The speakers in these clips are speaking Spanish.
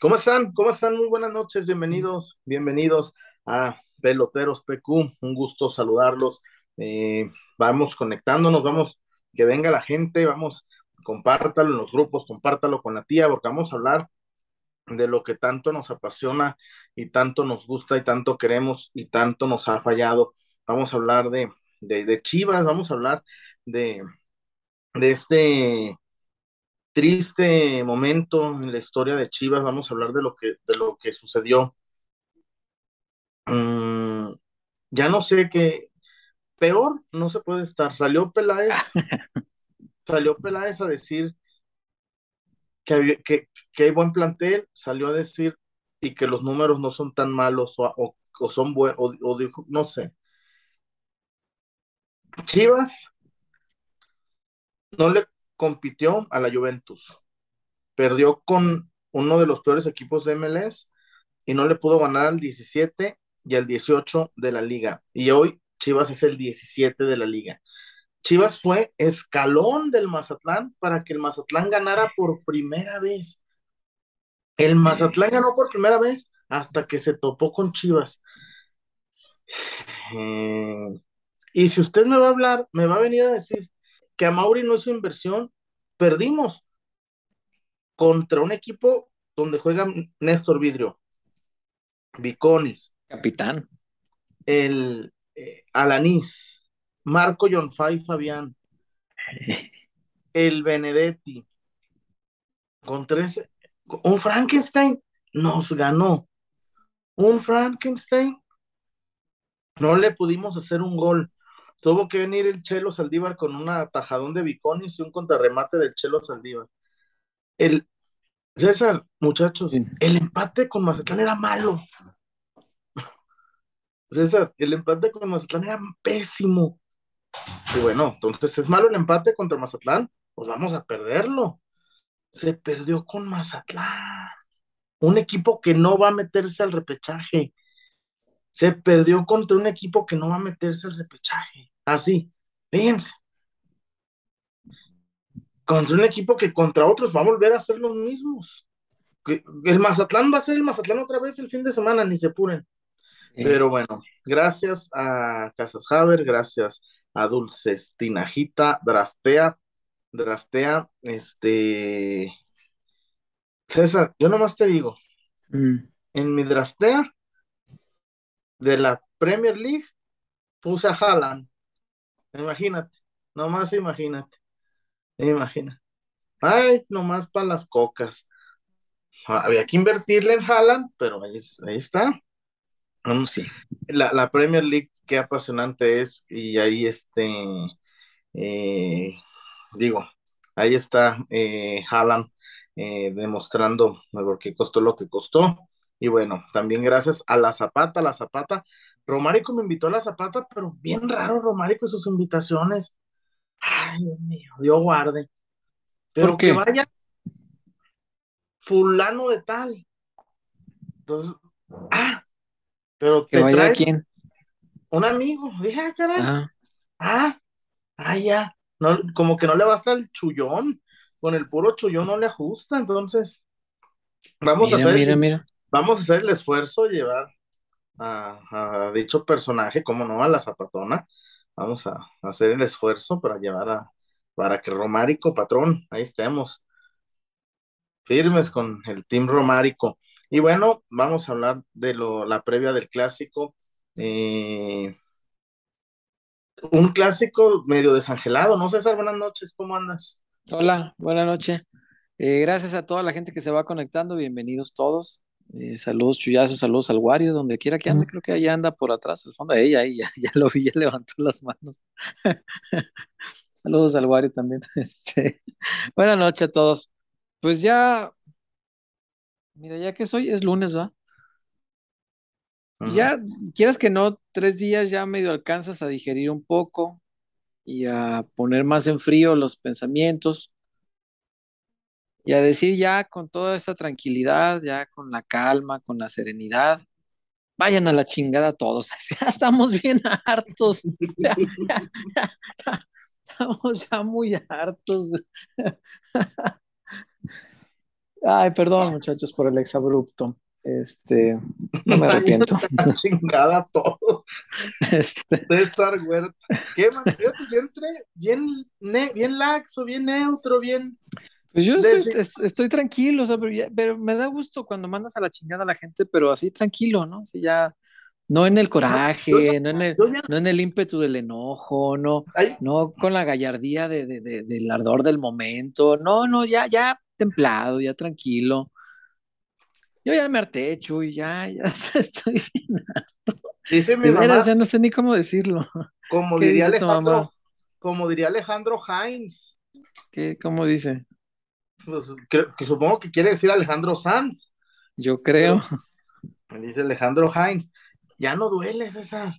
¿Cómo están? ¿Cómo están? Muy buenas noches, bienvenidos, bienvenidos a Peloteros PQ, un gusto saludarlos. Eh, vamos conectándonos, vamos, que venga la gente, vamos, compártalo en los grupos, compártalo con la tía, porque vamos a hablar de lo que tanto nos apasiona y tanto nos gusta y tanto queremos y tanto nos ha fallado. Vamos a hablar de, de, Chivas, vamos a hablar de, de este triste momento en la historia de Chivas, vamos a hablar de lo que, de lo que sucedió. Mm, ya no sé qué, peor no se puede estar. Salió Peláez, salió Peláez a decir que, que, que, hay buen plantel, salió a decir y que los números no son tan malos o, o, son buenos, o, o no sé. Chivas no le compitió a la Juventus. Perdió con uno de los peores equipos de MLS y no le pudo ganar al 17 y al 18 de la liga. Y hoy Chivas es el 17 de la liga. Chivas fue escalón del Mazatlán para que el Mazatlán ganara por primera vez. El Mazatlán ganó por primera vez hasta que se topó con Chivas. Eh, y si usted me va a hablar, me va a venir a decir que a Mauri no es su inversión, perdimos contra un equipo donde juega Néstor Vidrio, Viconis, capitán, el eh, Alanis, Marco Jonfay Fabián, el Benedetti, con tres, un Frankenstein nos ganó. Un Frankenstein no le pudimos hacer un gol. Tuvo que venir el Chelo Saldívar con un atajadón de Viconis y un contrarremate del Chelo Saldívar. El, César, muchachos, el empate con Mazatlán era malo. César, el empate con Mazatlán era pésimo. Y bueno, entonces es malo el empate contra Mazatlán, pues vamos a perderlo. Se perdió con Mazatlán. Un equipo que no va a meterse al repechaje se perdió contra un equipo que no va a meterse al repechaje. Así, fíjense. Contra un equipo que contra otros va a volver a ser los mismos. El Mazatlán va a ser el Mazatlán otra vez el fin de semana, ni se puren. Pero bueno, gracias a Casas Haber, gracias a Dulces Tinajita, Draftea, Draftea, este. César, yo nomás te digo, mm. en mi Draftea de la Premier League puse a Haaland. Imagínate, nomás imagínate. Imagina. Ay, nomás para las cocas. Había que invertirle en Haaland, pero ahí, está. sí. La, Premier League, qué apasionante es, y ahí este, eh, digo, ahí está eh, Haaland eh, demostrando por qué costó lo que costó. Y bueno, también gracias a la Zapata, la Zapata. Romárico me invitó a la Zapata, pero bien raro Romárico y sus invitaciones. Ay, Dios mío, Dios guarde. Pero que vaya fulano de tal. Entonces, ah, pero que vaya quién? Un amigo. Dije, ah, caray. Ah, ah, ah ya. No, como que no le basta el chullón. Con el puro chullón no le ajusta, entonces. Vamos a hacer. Mira, mira vamos a hacer el esfuerzo de llevar a, dicho personaje, como no, a la zapatona. Vamos a, hacer el esfuerzo para llevar a, para que Romárico, patrón, ahí estemos firmes con el team Romárico. Y bueno, vamos a hablar de lo, la previa del clásico. Eh, un clásico medio desangelado, ¿no, César? Buenas noches, ¿cómo andas? Hola, buenas noches. Eh, gracias a toda la gente que se va conectando, bienvenidos todos. Eh, saludos, chuyazos, saludos al Wario, donde quiera que ande, creo que allá anda por atrás, al fondo ella, ahí ya, ya lo vi, ya levantó las manos. saludos al Wario también. Este, buenas noches a todos. Pues ya, mira, ya que soy, es lunes, ¿va? Ya, quieras que no, tres días ya medio alcanzas a digerir un poco y a poner más en frío los pensamientos y a decir ya con toda esa tranquilidad, ya con la calma, con la serenidad, vayan a la chingada todos, ya estamos bien hartos, ya, estamos ya muy hartos. Ay, perdón, muchachos, por el exabrupto. Este, no me arrepiento. chingada a todos. Este, César Huerta. ¿Qué más? Yo, yo entré bien, ne- bien laxo, bien neutro, bien. Pues yo estoy, es- estoy tranquilo, o sea, pero, ya- pero me da gusto cuando mandas a la chingada a la gente, pero así tranquilo, ¿no? Ya, no en el coraje, no en el, ya. no en el ímpetu del enojo, no, ay, no con la gallardía de, de- de- del ardor del momento, no, no, ya, ya templado, ya tranquilo. Yo ya me harté, Chuy, ya, ya estoy bien. dice mi mamá, veras, ya no sé ni cómo decirlo. como ¿qué diría Alejandro, como diría Alejandro Heinz. ¿Qué, cómo dice? Pues, creo- que supongo que quiere decir Alejandro Sanz. Yo creo. Me dice Alejandro Heinz. Ya no duele, César.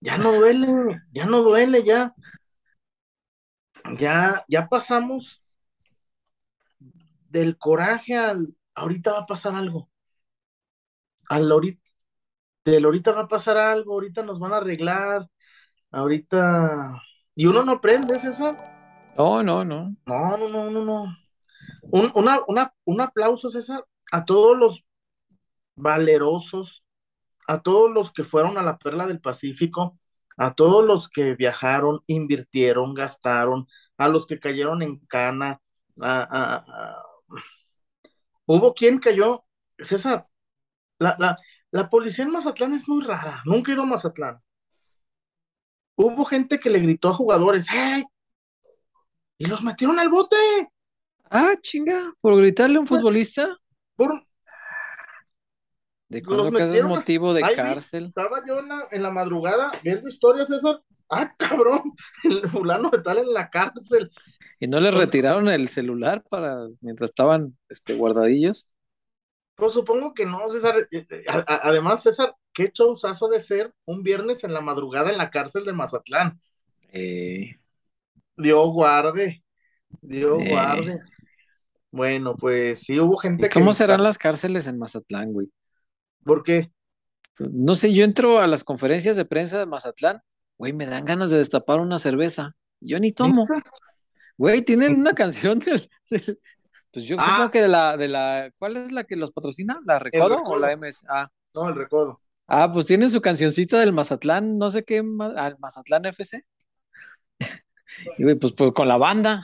Ya no duele, ya no duele, ya. Ya, ya pasamos del coraje al ahorita va a pasar algo. Al ahorita, del ahorita va a pasar algo, ahorita nos van a arreglar, ahorita. Y uno no aprende, César. No, no, no. No, no, no, no, no. Un, una, una, un aplauso, César, a todos los valerosos, a todos los que fueron a la Perla del Pacífico, a todos los que viajaron, invirtieron, gastaron, a los que cayeron en cana. Hubo quien cayó, César, la, la, la policía en Mazatlán es muy rara, nunca he ido a Mazatlán. Hubo gente que le gritó a jugadores, ¡hey! Y los metieron al bote. Ah, chinga, por gritarle a un futbolista. Por, ¿De cuándo que es motivo de cárcel? Estaba yo en la, en la madrugada viendo historias, César. Ah, cabrón, el fulano de tal en la cárcel. ¿Y no les retiraron el celular para mientras estaban este, guardadillos? Pues supongo que no, César. Eh, eh, Además, César, qué showzazo de ser un viernes en la madrugada en la cárcel de Mazatlán. Eh, Dios guarde, Dios Eh. guarde. Bueno, pues sí hubo gente ¿y que. cómo serán las cárceles en Mazatlán, güey? ¿Por qué? No sé, yo entro a las conferencias de prensa de Mazatlán, güey, me dan ganas de destapar una cerveza. Yo ni tomo. Güey, tienen una canción del, del- pues yo Ah. supongo que de la, de la, ¿cuál es la que los patrocina? ¿La Recodo o la MS? Ah, No, el recodo. ah, pues tienen su cancioncita del Mazatlán, no sé qué, al Mazatlán FC. Y güey, pues, pues con la banda.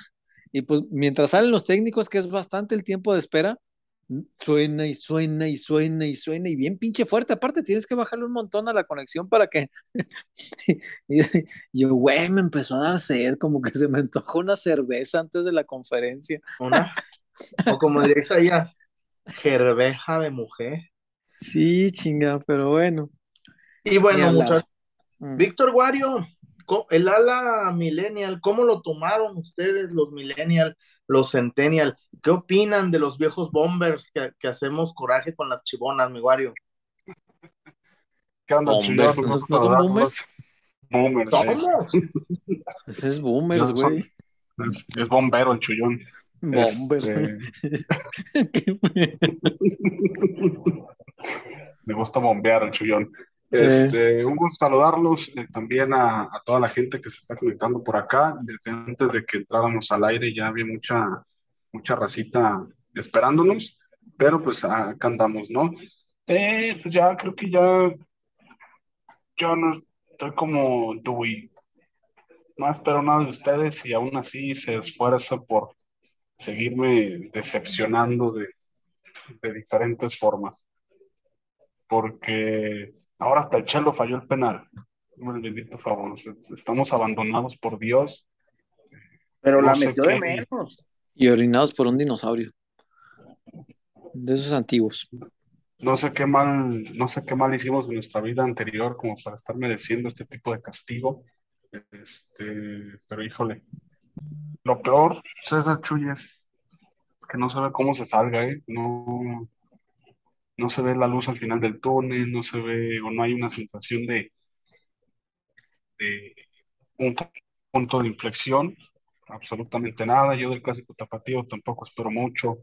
Y pues mientras salen los técnicos, que es bastante el tiempo de espera, suena y suena y suena y suena y bien pinche fuerte. Aparte, tienes que bajarle un montón a la conexión para que. y yo, güey, me empezó a dar sed, como que se me antojó una cerveza antes de la conferencia. Una, o como diría Isaías, gerveja de mujer. Sí, chinga, pero bueno. Y bueno, muchachos. Mm. Víctor Wario, co- el ala millennial, ¿cómo lo tomaron ustedes, los millennial, los centennial? ¿Qué opinan de los viejos bombers que, que hacemos coraje con las chibonas, mi Wario? ¿Qué onda, Boomers, chicos? ¿no- no son. Boomers, eh. ¿Somos? Ese es boomers, No, güey. Es, es bombero el chullón. Bombers, Este, me gusta bombear el chullón. Eh. Este, un gusto saludarlos eh, también a, a toda la gente que se está conectando por acá. Desde antes de que entráramos al aire ya había mucha, mucha racita esperándonos, pero pues acá andamos, ¿no? Eh, pues ya creo que ya yo no estoy como Dewey. No espero nada de ustedes y aún así se esfuerza por seguirme decepcionando de, de diferentes formas. Porque ahora hasta el Chelo falló el penal. El bendito favor. Estamos abandonados por Dios. Pero No la metió de menos. Y orinados por un dinosaurio. De esos antiguos. No sé qué mal, no sé qué mal hicimos en nuestra vida anterior como para estar mereciendo este tipo de castigo. Este, pero híjole. Lo peor, César Chuy, es que no se ve cómo se salga, ¿eh? No, no se ve la luz al final del túnel, no se ve o no hay una sensación de, de un punto de inflexión, absolutamente nada. Yo del clásico tapatío tampoco espero mucho.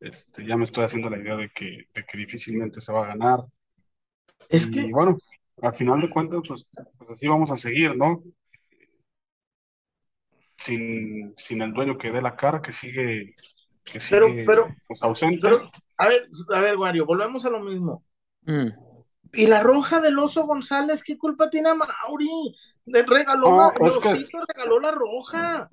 Este, ya me estoy haciendo la idea de que, de que difícilmente se va a ganar. Es Y que, bueno, al final de cuentas, pues, pues así vamos a seguir, ¿no? Sin, sin el dueño que dé la cara, que sigue que sigue pero, pues, ausente. pero, a ver, a ver, Wario, volvemos a lo mismo. Mm. Y la roja del oso González, ¿qué culpa tiene a Mauri? Le regaló, No, la, es que- regaló la roja.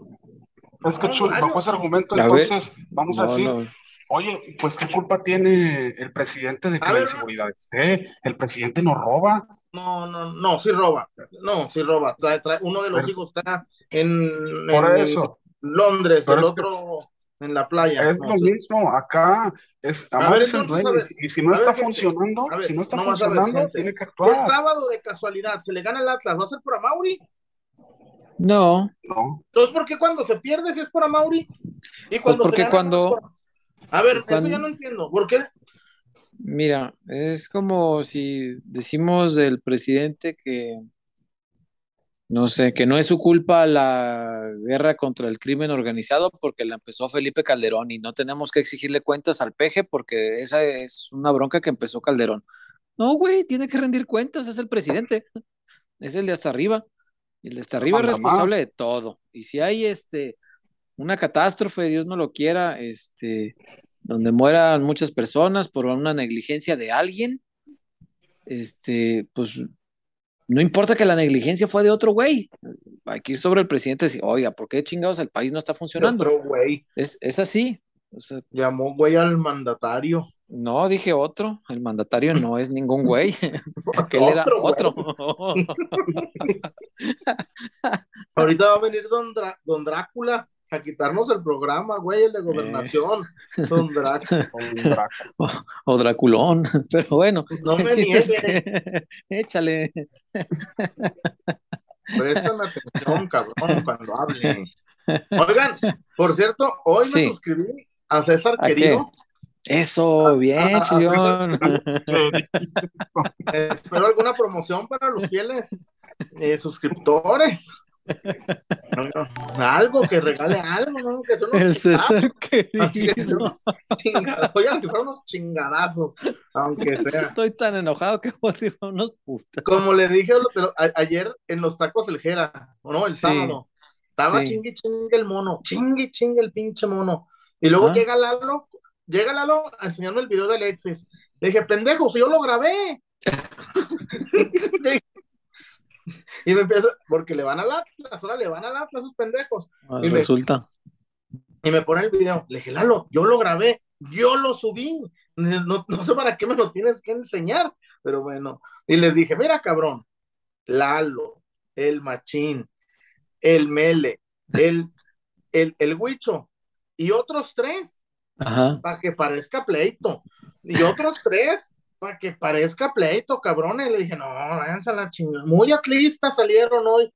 Es que No, bajo ese argumento, entonces, vamos a decir, no. oye, pues qué culpa tiene el presidente de que A la ver, inseguridad esté. El presidente no roba. No, no, no, sí roba. No, sí roba. Trae, trae- uno de los Pero- hijos está en, Por en eso, Londres, Pero el que- otro en la playa. es No, lo mismo. Acá es A ver, el entonces, y si- no ver, está funcionando, ver, si no está no funcionando, tiene que Si el actuar. sábado de casualidad se le gana al Atlas, ¿va a ser por Amauri? No, No, Entonces, ¿por qué cuando se pierde si es por Amauri? Y Pues cuando se gana, cuando- por- A ver, eso cuando- ya no entiendo. ¿Por qué? mira, es como si decimos del presidente que, no sé, que no es su culpa la guerra contra el crimen organizado porque la empezó Felipe Calderón y no tenemos que exigirle cuentas al peje porque esa es una bronca que empezó Calderón. No, güey, tiene que rendir cuentas, es el presidente, es el de hasta arriba. El de hasta arriba es responsable de todo. Y si hay este una catástrofe, Dios no lo quiera, este, donde mueran muchas personas por una negligencia de alguien, este, pues no importa que la negligencia fue de otro güey. Aquí sobre el presidente decir, oiga, ¿por qué chingados el país no está funcionando? Otro güey. Es, es así. O sea, Llamó güey al mandatario. no dije otro, el mandatario no es ningún güey, aquel era Otro, güey. Ahorita va a venir don, Drá- don Drácula a quitarnos el programa, güey, el de gobernación. Don Drácula. o Draculón, pero bueno, No me niegues. que échale. Préstame atención, cabrón, cuando hable. Oigan, por cierto, hoy me suscribí a César ¿A qué? Querido. Eso, bien, chillón. Eh, espero alguna promoción para los fieles eh, suscriptores. No, no, Algo, que regale algo, ¿no? Que son unos El César chingadazos, que son querido. unos chingadazos. Oigan, que fueron unos chingadazos, aunque sea. Estoy tan enojado que voy arriba unos putas. Como le dije a- ayer en los tacos el Jera, ¿o no? El Sí, sábado. Estaba sí. chingue chingue el mono, chingue chingue el pinche mono. Y luego Ah. llega Lalo, llega Lalo a enseñarme el video de Alexis. Le dije, pendejo, si yo lo grabé. y me empieza, porque le van al Atlas, ahora le van al Atlas esos pendejos. Ah, Y me- Resulta. Y me pone el video. Le dije, Lalo, yo lo grabé, yo lo subí. No, no sé para qué me lo tienes que enseñar, pero bueno. Y les dije, mira, cabrón, Lalo, el machín, el mele, el, el, el huicho y otros tres Ajá. para que parezca pleito. Y otros tres para que parezca pleito, cabrón. Y le dije, no, váyanse a la chingada. Muy atlistas salieron hoy.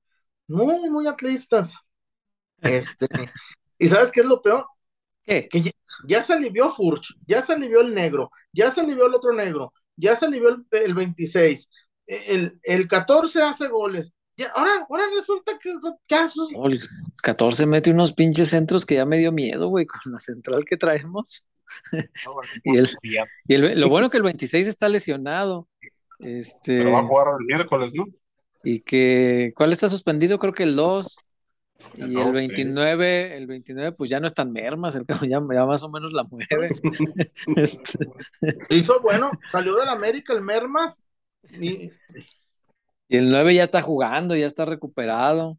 Muy, muy atlistas. Este, ¿y sabes qué es lo peor? ¿Qué? que ya, ya se alivió Furch, ya se alivió el negro, ya se alivió el otro negro, ya se alivió el, el 26, el, el 14 hace goles. Ya, ahora, ahora resulta que, que hace- el 14 mete unos pinches centros que ya me dio miedo, güey, con la central que traemos. Y el- Y el- lo bueno que el 26 está lesionado. Este, Pero va a jugar el miércoles, ¿no? y que, ¿cuál está suspendido? Creo que el 2. El Y el sí. 29, el 29, pues ya no es tan mermas, el ya, ya más o menos la mueve. Este, hizo bueno, salió del América el Mermas y y el 9 ya está jugando, ya está recuperado.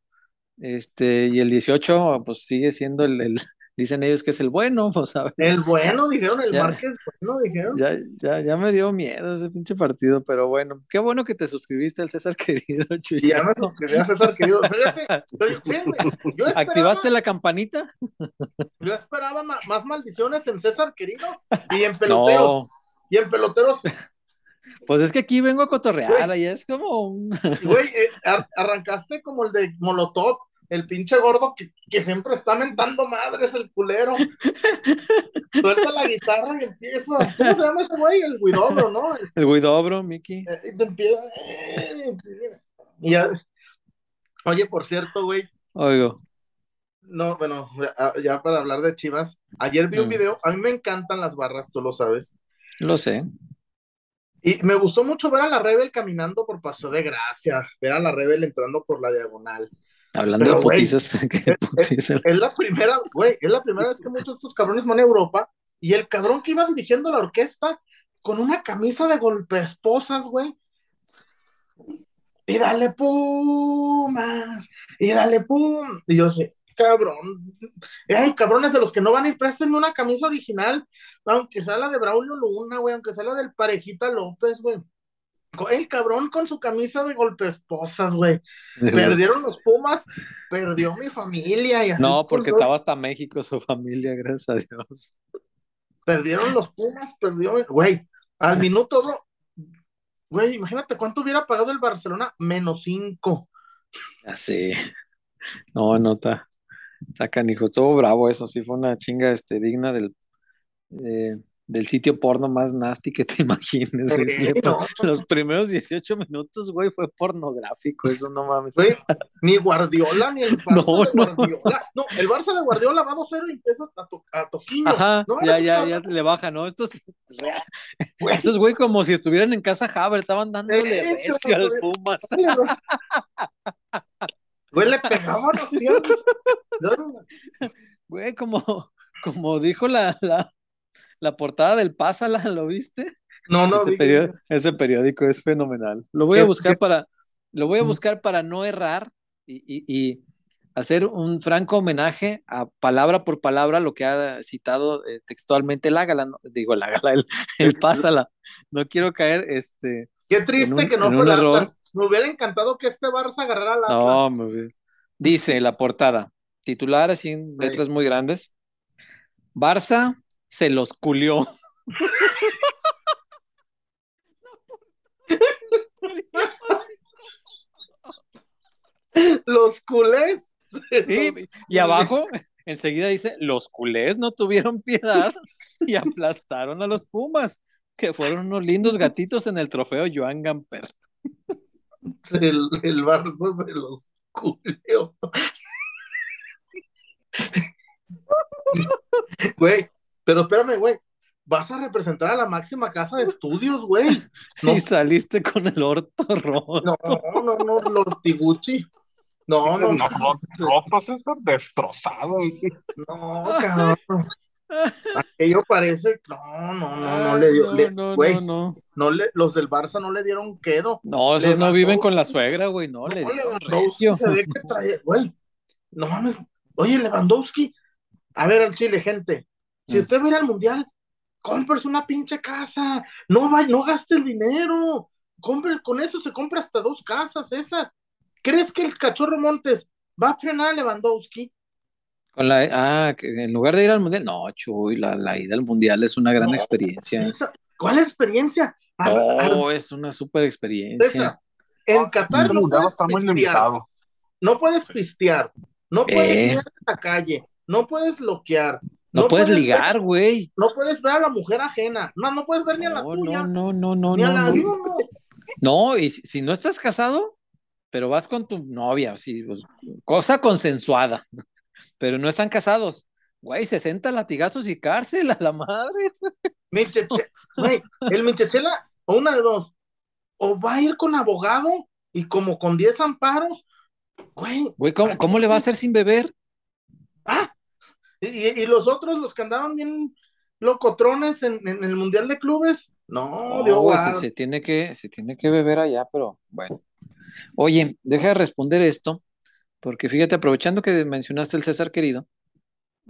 Este, y el 18, pues sigue siendo el, el- dicen ellos que es el bueno, pues a ver. el bueno, dijeron, el Ya. Márquez bueno, dijeron. Ya, ya, ya me dio miedo ese pinche partido, pero bueno, qué bueno que te suscribiste al César querido, Y ya me Chuyazo. suscribí a César querido. O sea, ya sé, pero fíjense, yo esperaba, ¿Activaste la campanita? yo esperaba ma- más maldiciones en César querido y en peloteros. No, Y en peloteros, pues es que aquí vengo a cotorrear, allá es como un... Güey, eh, ar- arrancaste como el de Molotov, el pinche gordo que, que siempre está mentando madres, el culero. Suelta la guitarra y empieza. ¿Cómo se llama ese güey? El Guidobro, ¿no? El- El Guidobro, Miki. eh, y te empieza. eh, y ya. Oye, por cierto, güey, Oigo. no, bueno, ya, ya para hablar de Chivas, ayer vi un Mm. video, a mí me encantan las barras, tú lo sabes. Lo sé. Y me gustó mucho ver a la Rebel caminando por Paso de Gracia, ver a la Rebel entrando por la diagonal, Hablando Pero, de putizas, ¿qué es, putiza? es la primera, güey, es la primera vez que muchos de estos cabrones van a Europa y el cabrón que iba dirigiendo la orquesta con una camisa de golpeesposas, güey. Y dale pumas, y dale pum. Y yo sé, cabrón. Ay, cabrones de los que no van a ir, presten una camisa original, aunque sea la de Braulio Luna, güey, aunque sea la del Parejita López, güey. El cabrón con su camisa de golpeesposas, güey. Perdieron los Pumas, perdió mi familia y así. No, porque estaba hasta México su familia, gracias a Dios. Perdieron los Pumas, perdió, güey, al minuto dos, güey, imagínate cuánto hubiera pagado el Barcelona, menos cinco. Ya sé. No, no está. Está canijo. Estuvo bravo eso, sí, fue una chinga este, digna del, eh, del sitio porno más nasty que te imagines, güey. Sí, le- no, Los primeros 18 minutos, güey, fue pornográfico, eso no mames. güey, ni Guardiola, ni el Barça No, de no. Guardiola. No, el Barça de Guardiola va 2-0 y empieza a, to a Toquinho. Ajá, No, ya, ya, ya le baja, ¿no? Estos, güey, estos güey, como si estuvieran en casa Haber, estaban dándole Eh, recio al. Pumas. Güey, le pegaban así. Güey, como, como dijo la, la, la portada del Pásala, ¿lo viste? no, no, ese, vi- periódico, ese periódico es fenomenal. Lo voy a ¿Qué- buscar qué? para, lo voy a buscar para no errar y, y- y hacer un franco homenaje a palabra por palabra lo que ha citado eh, textualmente el Ágala, ¿no? digo el Ágala, el, el Pásala. No quiero caer, este, Qué triste un- que no fue el. Atlas. Me hubiera encantado que este Barça agarrara Atlas. no, me dice la portada, titular así en Sí. letras muy grandes, Barça se los culió. Los culés. Sí, Los y abajo enseguida dice, los culés no tuvieron piedad y aplastaron a los Pumas, que fueron unos lindos gatitos en el trofeo Joan Gamper. El, el Barça se los culió. Güey, pero espérame, güey. Vas a representar a la máxima casa de estudios, güey. No, Y saliste con el orto roto. no, no, no, Lord Tiguchi. No, no, No, no, rotos, estos destrozados. no, cabrón. Aquello parece, no, no, no, no le dio, no, le- no, güey, no, no. no le, los del Barça no le dieron quedo. No, esos no viven con la suegra, güey, no, le No, dieron Lewandowski recio. se ve que trae, güey, no mames, oye, Lewandowski, a ver al Chile, gente, si Mm. usted va a ir al Mundial, cómprese una pinche casa, no va, no gaste el dinero, compre, con eso se compra hasta dos casas, César. ¿Crees que el cachorro Montes va a frenar a Lewandowski? Con la, ah, que en lugar de ir al mundial, no, Chuy, la, la ida al mundial es una gran No, experiencia. Esa- ¿Cuál experiencia? A- a- Oh, es una super experiencia. En Qatar no puedes está muy pistear, no puedes pistear, no puedes Eh. ir a la calle, no puedes loquear, No, puedes ligar, güey. no puedes ver a la mujer ajena, no, no puedes ver ni a la No, tuya, no, no, no, no, ni a no, la no. No, y si, si no estás casado, pero vas con tu novia, sí, pues, cosa consensuada, pero no están casados. Güey, 60 latigazos y cárcel a la madre. Güey, el Minchechela, o una de dos, o va a ir con abogado y como con 10 amparos, güey, Güey, ¿cómo, cómo le va a hacer sin beber? ah, y, los otros, los que andaban bien locotrones en, en el Mundial de Clubes, no, güey, se, se tiene que, se tiene que beber allá, pero bueno. Oye, deja de responder esto, porque fíjate, aprovechando que mencionaste el César querido,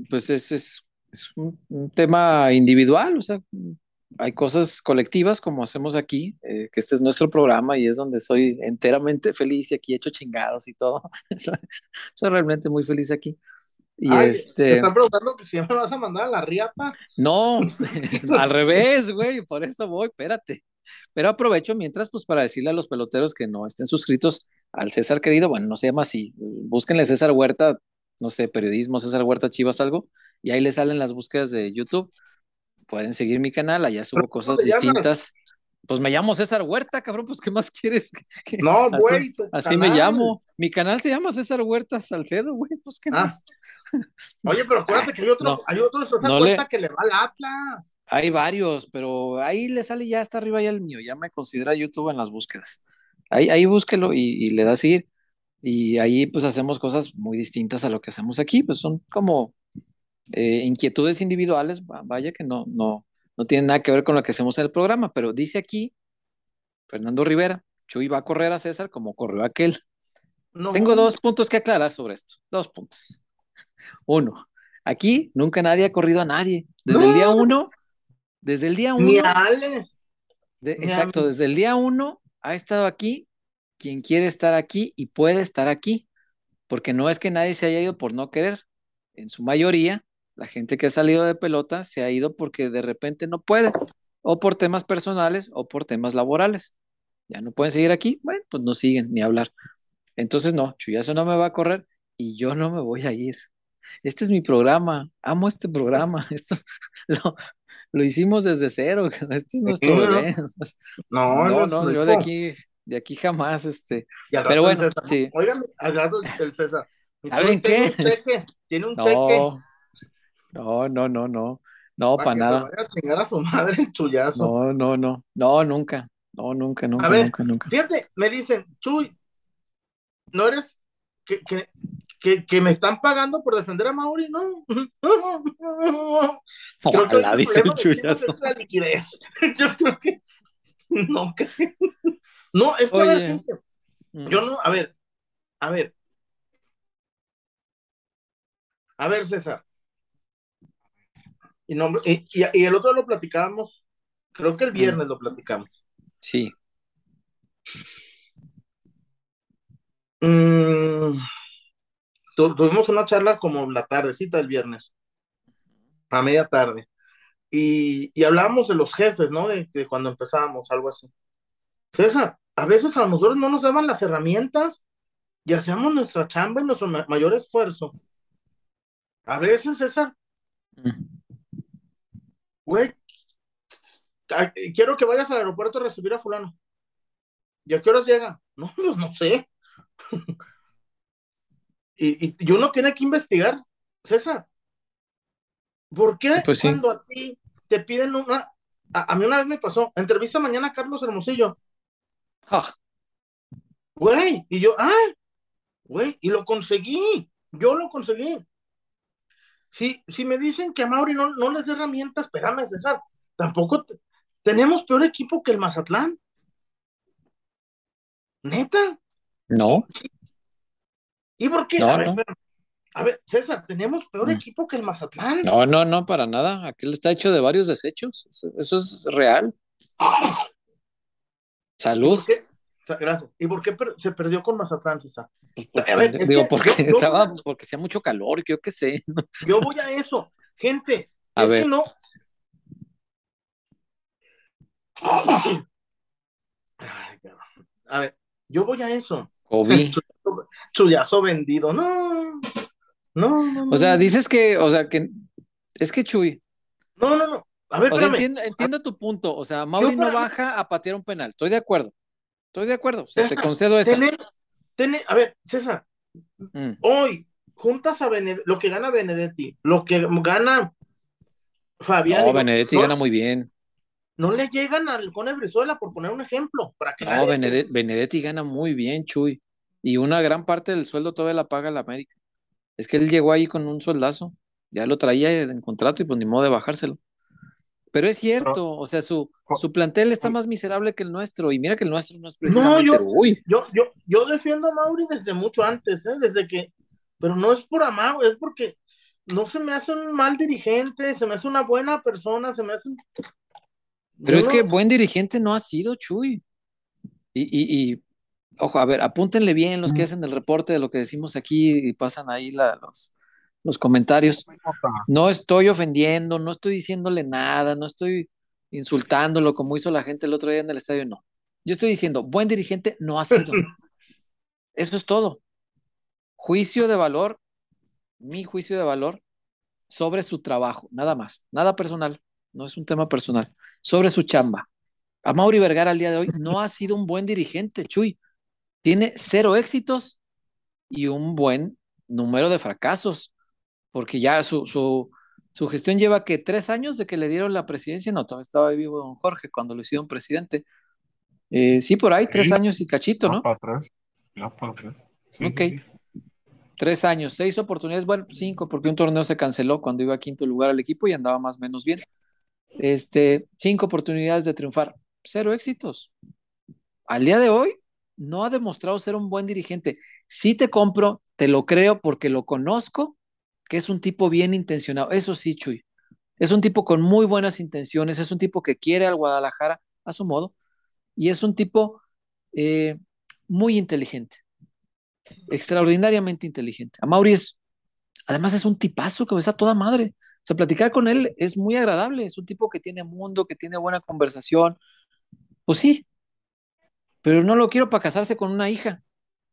pues es, es, es un, un tema individual, o sea, hay cosas colectivas como hacemos aquí, eh, que este es nuestro programa y es donde soy enteramente feliz y aquí he hecho chingados y todo. soy realmente muy feliz aquí. Y Ay, te este, están preguntando que si ya me vas a mandar a la riata. no, al revés, güey, por eso voy, espérate. Pero aprovecho mientras, pues, para decirle a los peloteros que no estén suscritos al César Querido, bueno, no se llama así, búsquenle César Huerta, no sé, periodismo, César Huerta Chivas, algo, y ahí les salen las búsquedas de YouTube. Pueden seguir mi canal, allá subo ¿Cómo cosas llamas? distintas. Pues me llamo César Huerta, cabrón, pues, ¿qué más quieres? No, güey, Así me llamo. Mi canal se llama César Huerta Salcedo, güey, pues, ¿qué Ah. más? Oye, pero acuérdate que hay otro, No. hay otro César No le- que le va al Atlas. Hay varios, pero ahí le sale ya hasta arriba ya el mío, ya me considera YouTube en las búsquedas. Ahí, ahí búsquelo y, y le da seguir. Y ahí pues hacemos cosas muy distintas a lo que hacemos aquí, pues son como eh, inquietudes individuales, vaya que no, no, no tienen nada que ver con lo que hacemos en el programa, pero dice aquí Fernando Rivera, Chuy va a correr a César como corrió aquel. Tengo dos puntos que aclarar sobre esto, dos puntos. Uno, aquí nunca nadie ha corrido a nadie. Desde el día uno, desde el día uno. Ni Alex. exacto, desde el día uno ha estado aquí quien quiere estar aquí y puede estar aquí, porque no es que nadie se haya ido por no querer. En su mayoría, la gente que ha salido de pelota se ha ido porque de repente no puede, o por temas personales o por temas laborales. Ya no pueden seguir aquí, bueno, pues no siguen ni hablar. Entonces, no, Chuyazo no me va a correr y yo no me voy a ir. Este es mi programa, amo este programa. Esto lo, hicimos desde cero. Este es nuestro bebé. No, no, no, yo de aquí, de aquí jamás, este. Pero bueno, sí. Oigan, al rato el César. ¿Saben qué? Un cheque, tiene un cheque. No, no, no, no. No, para nada. Se vaya a chingar a su madre el chullazo. No, no, no. No, nunca. No, nunca, nunca, a ver, nunca, nunca. Fíjate, me dicen, Chuy, no eres que, que, que, que, me están pagando por defender a Mauri, no. Creo que el dice el chullazo. Es la liquidez. Yo creo que no. No, es que yo no, a ver, a ver. A ver, César. Y, no, y, y el otro lo platicábamos, creo que el viernes lo platicamos. Sí. Mm, tuvimos una charla como la tardecita del viernes, a media tarde, y, y hablábamos de los jefes, ¿no? De, cuando empezábamos, algo así. César, a veces a nosotros no nos daban las herramientas y hacíamos nuestra chamba y nuestro mayor esfuerzo. A veces, César, güey, quiero que vayas al aeropuerto a recibir a fulano. ¿Y a qué horas llega? No, no, no sé. Y, y, uno tiene que investigar, César. ¿Por qué pues cuando a ti te piden una... A, mí una vez me pasó, entrevista mañana a Carlos Hermosillo. Ah. Güey, y yo, ah, güey, y lo conseguí, yo lo conseguí. Si, si me dicen que a Mauri no, no les dé herramientas, espérame, César, tampoco tenemos peor equipo que el Mazatlán. ¿Neta? No. ¿Y por qué? a, ver, a, ver, César, tenemos peor mm. equipo que el Mazatlán. No, no, no, para nada. Aquel está hecho de varios desechos. Eso, es real. Salud. Gracias. ¿Y por qué se perdió con Mazatlán, César? Pues digo, porque, estaba, porque hacía mucho calor, yo qué sé. Yo voy a eso. Gente, es que no, a ver, yo voy a eso. Chuyazo vendido. No, no, O sea, dices que, o sea, que es que Chuy. No, no, no. A ver, entiendo, tu punto. O sea, Mauri no baja a patear un penal. Estoy de acuerdo. Estoy de acuerdo. O sea, te concedo eso. a ver, César. Mm. Hoy, juntas a Benedetti, lo que gana Benedetti, lo que gana Fabián. No, Benedetti gana muy bien no le llegan al Cone Brizuela, por poner un ejemplo. Para que no, Benedetti, gana muy bien, Chuy. Y una gran parte del sueldo todavía la paga la América. Es que él llegó ahí con un sueldazo. Ya lo traía en contrato y pues ni modo de bajárselo. Pero es cierto, o sea, su, su plantel está más miserable que el nuestro. Y mira que el nuestro no es precisamente. No, yo, yo, yo, yo, defiendo a Mauri desde mucho antes, ¿eh? desde que. Pero no es por amar, es porque no se me hace un mal dirigente, se me hace una buena persona, se me hace pero es que buen dirigente no ha sido Chuy. Y, y, ojo, a ver, apúntenle bien los que hacen el reporte de lo que decimos aquí y pasan ahí los, los comentarios. No estoy ofendiendo, no estoy diciéndole nada, no estoy insultándolo como hizo la gente el otro día en el estadio, no. Yo estoy diciendo, buen dirigente no ha sido. Eso es todo. Juicio de valor, mi juicio de valor sobre su trabajo, nada más, nada personal, no es un tema personal sobre su chamba. A Mauri Vergara al día de hoy no ha sido un buen dirigente, Chuy. Tiene cero éxitos y un buen número de fracasos, porque ya su, su, gestión lleva que tres años de que le dieron la presidencia, no, todavía estaba vivo don Jorge cuando lo hicieron presidente. Eh, sí, por ahí, tres años y cachito, ¿no? ok. Tres años, seis oportunidades, bueno, cinco, porque un torneo se canceló cuando iba a quinto lugar al equipo y andaba más o menos bien. Este, cinco oportunidades de triunfar, cero éxitos. Al día de hoy, no ha demostrado ser un buen dirigente. Sí te compro, te lo creo porque lo conozco, que es un tipo bien intencionado. Eso sí, Chuy. Es un tipo con muy buenas intenciones, es un tipo que quiere al Guadalajara a su modo y es un tipo eh, muy inteligente, extraordinariamente inteligente. A Mauri es, además es un tipazo que a toda madre. O sea, platicar con él es muy agradable, es un tipo que tiene mundo, que tiene buena conversación. Pues sí, pero no lo quiero para casarse con una hija,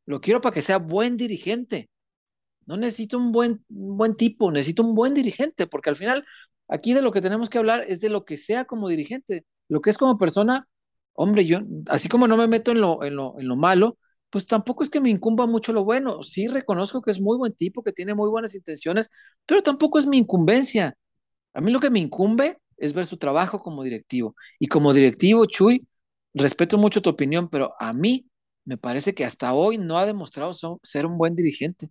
lo quiero para que sea buen dirigente. No necesito un buen, buen tipo, necesito un buen dirigente, porque al final aquí de lo que tenemos que hablar es de lo que sea como dirigente, lo que es como persona, hombre, yo, así como no me meto en lo, en lo, en lo malo, pues tampoco es que me incumba mucho lo bueno. Sí reconozco que es muy buen tipo, que tiene muy buenas intenciones, pero tampoco es mi incumbencia. A mí lo que me incumbe es ver su trabajo como directivo. Y como directivo, Chuy, respeto mucho tu opinión, pero a mí me parece que hasta hoy no ha demostrado ser un buen dirigente.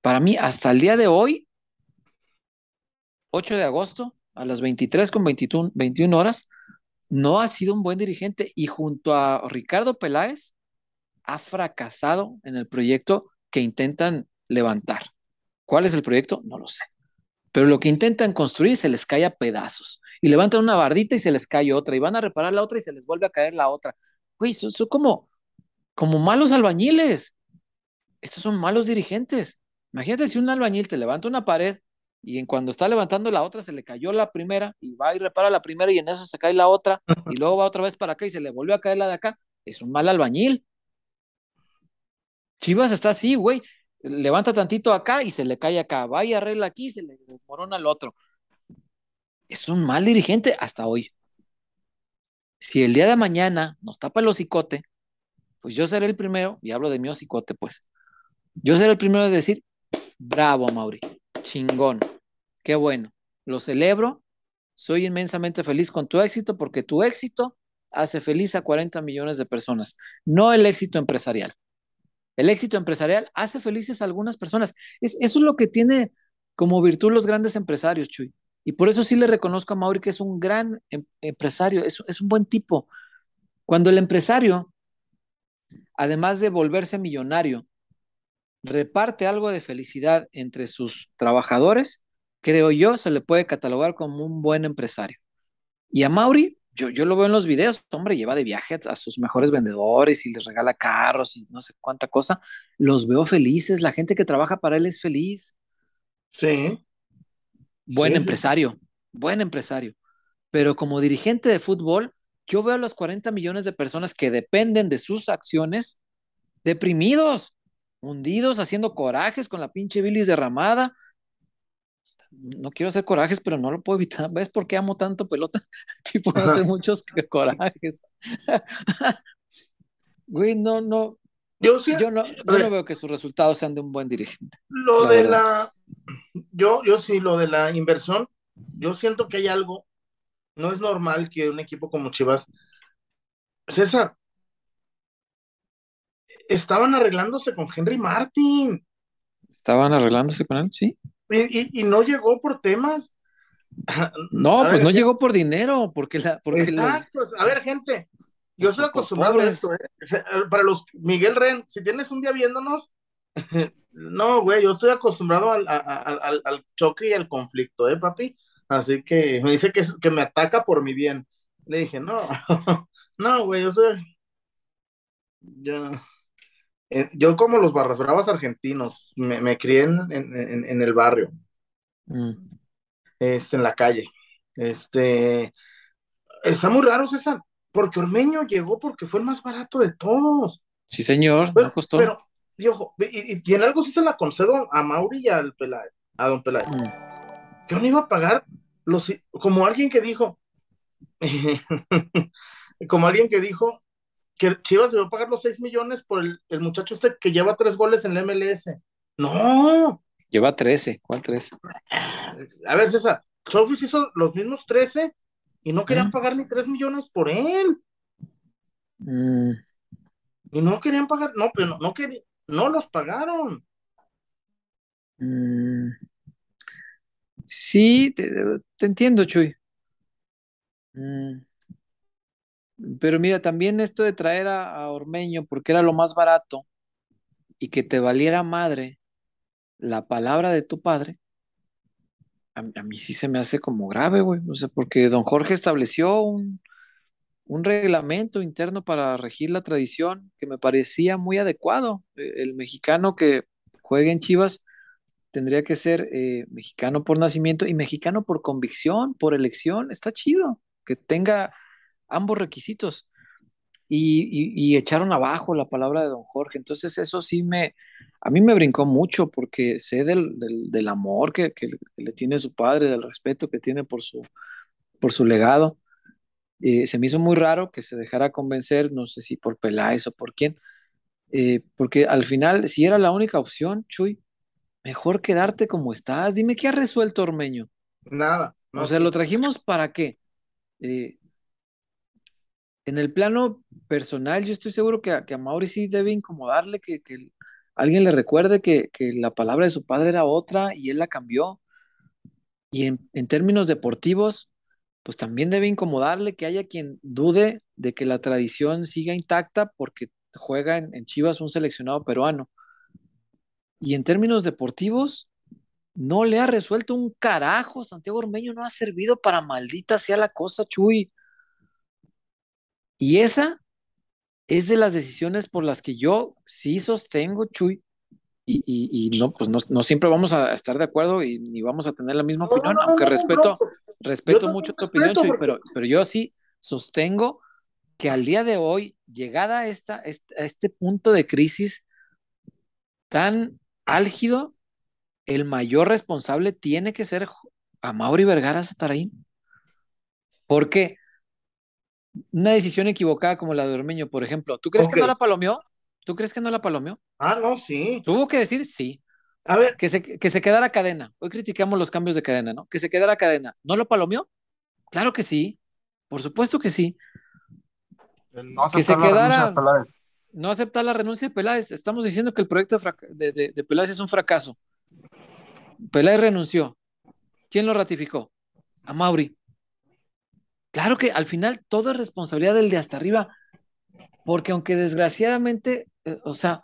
Para mí, hasta el día de hoy, 8 de agosto, a las 23 con 21, 21 horas, no ha sido un buen dirigente y junto a Ricardo Peláez ha fracasado en el proyecto que intentan levantar. ¿Cuál es el proyecto? No lo sé. Pero lo que intentan construir se les cae a pedazos. Y levantan una bardita y se les cae otra. Y van a reparar la otra y se les vuelve a caer la otra. Güey, son, como, como malos albañiles. Estos son malos dirigentes. Imagínate si un albañil te levanta una pared y en cuando está levantando la otra se le cayó la primera y va y repara la primera y en eso se cae la otra y luego va otra vez para acá y se le volvió a caer la de acá. Es un mal albañil. Chivas está así, güey. Levanta tantito acá y se le cae acá. Va y arregla aquí y se le desmorona al otro. Es un mal dirigente hasta hoy. Si el día de mañana nos tapa el hocicote, pues yo seré el primero, y hablo de mi hocicote, pues. Yo seré el primero de decir, bravo, Mauri, chingón, qué bueno, lo celebro, soy inmensamente feliz con tu éxito porque tu éxito hace feliz a 40 millones de personas, no el éxito empresarial. El éxito empresarial hace felices a algunas personas. Es, eso es lo que tiene como virtud los grandes empresarios, Chuy. Y por eso sí le reconozco a Mauri que es un gran em, empresario, es, es un buen tipo. Cuando el empresario, además de volverse millonario, reparte algo de felicidad entre sus trabajadores, creo yo, se le puede catalogar como un buen empresario. Y a Mauri, yo, yo lo veo en los videos, hombre, lleva de viaje a sus mejores vendedores y les regala carros y no sé cuánta cosa. Los veo felices, la gente que trabaja para él es feliz. Sí. Buen empresario, buen empresario. Pero como dirigente de fútbol, yo veo a los 40 millones de personas que dependen de sus acciones deprimidos, hundidos, haciendo corajes con la pinche bilis derramada, no quiero hacer corajes, pero no lo puedo evitar. ¿Ves por qué amo tanto pelota? Aquí puedo hacer muchos corajes. Güey, no, no. Yo, sí, yo, no, yo no veo que sus resultados sean de un buen dirigente. Lo de la. Yo, yo sí, lo de la inversión, yo siento que hay algo. No es normal que un equipo como Chivas. César, estaban arreglándose con Henry Martin. Estaban arreglándose con él, sí. Y, no llegó por temas. No, pues no llegó por dinero, porque la. Porque A ver, gente, yo soy acostumbrado a esto, ¿eh? Para los Miguel Ren, si tienes un día viéndonos, no, güey, yo estoy acostumbrado al, al, choque y al conflicto, ¿eh, papi? Así que me dice que, que me ataca por mi bien. Le dije, no, no, güey, yo soy. Ya. Eh, yo como los barras bravas argentinos, me, crié en, el barrio, mm. este, en la calle. Este, está muy raro, César, porque Ormeño llegó porque fue el más barato de todos. Sí, señor, pero, costó. Pero, y, en algo sí se la concedo a Mauri y al Peláez, a don Peláez. Mm. Yo no iba a pagar los, como alguien que dijo, como alguien que dijo, que Chivas se va a pagar los 6 millones por el, muchacho este que lleva tres goles en la MLS. No. Lleva 13. ¿Cuál 13? A ver, César, Chofis hizo los mismos 13 y no querían pagar ni 3 millones por él. Mm. Y no querían pagar, no, pero no, no querían. No los pagaron. Mm, sí, te, te entiendo, Chuy. Mm, pero mira, también esto de traer a, a Ormeño porque era lo más barato y que te valiera madre la palabra de tu padre, a, a mí sí se me hace como grave, güey. O sea, porque don Jorge estableció un, un reglamento interno para regir la tradición que me parecía muy adecuado. Eh, El mexicano que juegue en Chivas tendría que ser eh, mexicano por nacimiento y mexicano por convicción, por elección. Está chido que tenga ambos requisitos. Y, y- y echaron abajo la palabra de don Jorge. Entonces eso sí me, a mí me brincó mucho porque sé del, del, del amor que, que le tiene su padre, del respeto que tiene por su, por su legado. Eh, se me hizo muy raro que se dejara convencer, no sé si por Peláez o por quién, eh, porque al final, si era la única opción, Chuy, mejor quedarte como estás. Dime qué ha resuelto Ormeño. Nada. O No, sea, ¿lo trajimos para qué? Eh, en el plano personal, yo estoy seguro que a, que a Mauri sí debe incomodarle que, que alguien le recuerde que, que la palabra de su padre era otra y él la cambió. Y en, en términos deportivos, pues también debe incomodarle que haya quien dude de que la tradición siga intacta porque juega en, en Chivas un seleccionado peruano. Y en términos deportivos, no le ha resuelto un carajo. Santiago Ormeño no ha servido para maldita sea la cosa, Chuy. Y esa es de las decisiones por las que yo sí sostengo, Chuy, y, y- y no, pues no, no siempre vamos a estar de acuerdo y ni vamos a tener la misma No, opinión, no, aunque respeto, respeto mucho tu opinión, Chuy, porque- pero, pero yo sí sostengo que al día de hoy, llegada a, esta, este- a este punto de crisis tan álgido, el mayor responsable tiene que ser a Mauri Vergara Sataraín. Porque una decisión equivocada como la de Ormeño, por ejemplo, ¿tú crees que no la palomeó? ¿Tú crees que no la palomeó? Ah, no, sí. Tuvo que decir sí. A ver, Que se, que se quedara cadena. Hoy criticamos los cambios de cadena, ¿no? Que se quedara cadena. ¿No lo palomeó? Claro que sí. Por supuesto que sí. No Que se aceptar la renuncia quedara-. No aceptar la renuncia de Peláez. Estamos diciendo que el proyecto de, de- de Peláez es un fracaso. Peláez renunció. ¿Quién lo ratificó? A Mauri. Claro que al final todo es responsabilidad del de hasta arriba, porque aunque desgraciadamente, eh, o sea,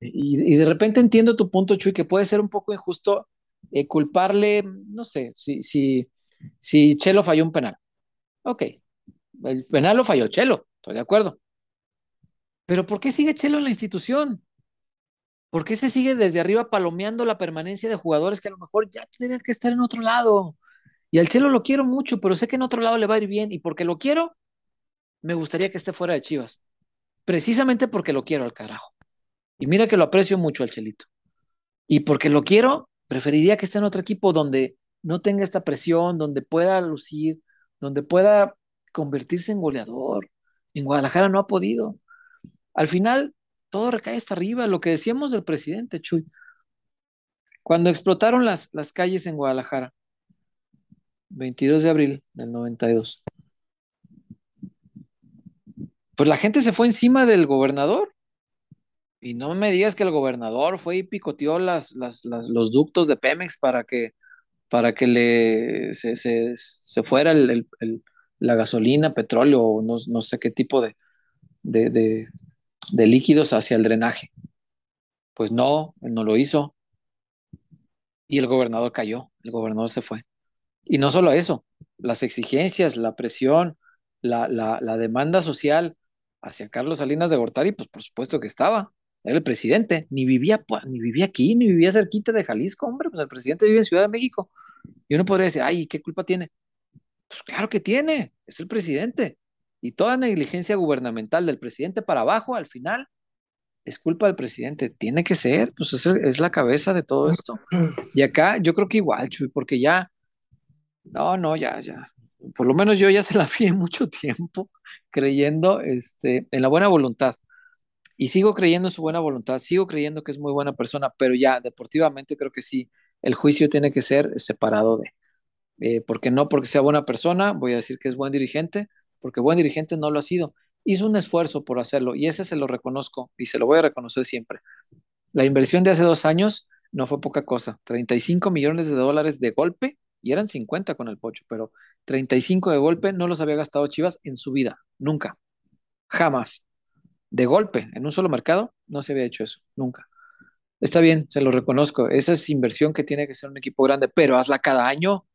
y, de repente entiendo tu punto, Chuy, que puede ser un poco injusto eh, culparle, no sé, si, si, si Chelo falló un penal. Ok, el penal lo falló Chelo, estoy de acuerdo. Pero ¿por qué sigue Chelo en la institución? ¿Por qué se sigue desde arriba palomeando la permanencia de jugadores que a lo mejor ya tendrían que estar en otro lado? Y al Chelo lo quiero mucho, pero sé que en otro lado le va a ir bien. Y porque lo quiero, me gustaría que esté fuera de Chivas. Precisamente porque lo quiero al carajo. Y mira que lo aprecio mucho al Chelito. Y porque lo quiero, preferiría que esté en otro equipo donde no tenga esta presión, donde pueda lucir, donde pueda convertirse en goleador. En Guadalajara no ha podido. Al final, todo recae hasta arriba, lo que decíamos del presidente, Chuy. Cuando explotaron las, las calles en Guadalajara, 22 de abril del 92, pues la gente se fue encima del gobernador. Y no me digas que el gobernador fue y picoteó las, las, los ductos de Pemex para que, para que le, se, se- se fuera el- el- el- la gasolina, petróleo, no, no sé qué tipo de, de, de- de líquidos hacia el drenaje. Pues no, él no lo hizo. Y el gobernador cayó, el gobernador se fue. Y no solo eso, las exigencias, la presión, la, la, la demanda social hacia Carlos Salinas de Gortari, pues por supuesto que estaba. Era el presidente, ni vivía, ni vivía aquí, ni vivía cerquita de Jalisco, hombre, pues el presidente vive en Ciudad de México. Y uno podría decir, ay, ¿qué culpa tiene? Pues claro que tiene, es el presidente. Y toda negligencia gubernamental del presidente para abajo, al final, es culpa del presidente. Tiene que ser, pues es, el- es la cabeza de todo esto. Y acá yo creo que igual, Chuy, porque ya, no, no, ya, ya. Por lo menos yo ya se la fié mucho tiempo creyendo este, en la buena voluntad. Y sigo creyendo en su buena voluntad, sigo creyendo que es muy buena persona, pero ya deportivamente creo que sí, el juicio tiene que ser separado de. Eh, porque no porque sea buena persona, voy a decir que es buen dirigente, porque buen dirigente no lo ha sido. hizo un esfuerzo por hacerlo y ese se lo reconozco y se lo voy a reconocer siempre. La inversión de hace dos años no fue poca cosa, 35 millones de dólares de golpe y eran 50 con el pocho, pero 35 de golpe no los había gastado Chivas en su vida, nunca, jamás. De golpe, en un solo mercado, no se había hecho eso, nunca. Está bien, se lo reconozco, esa es inversión que tiene que ser un equipo grande, pero hazla cada año.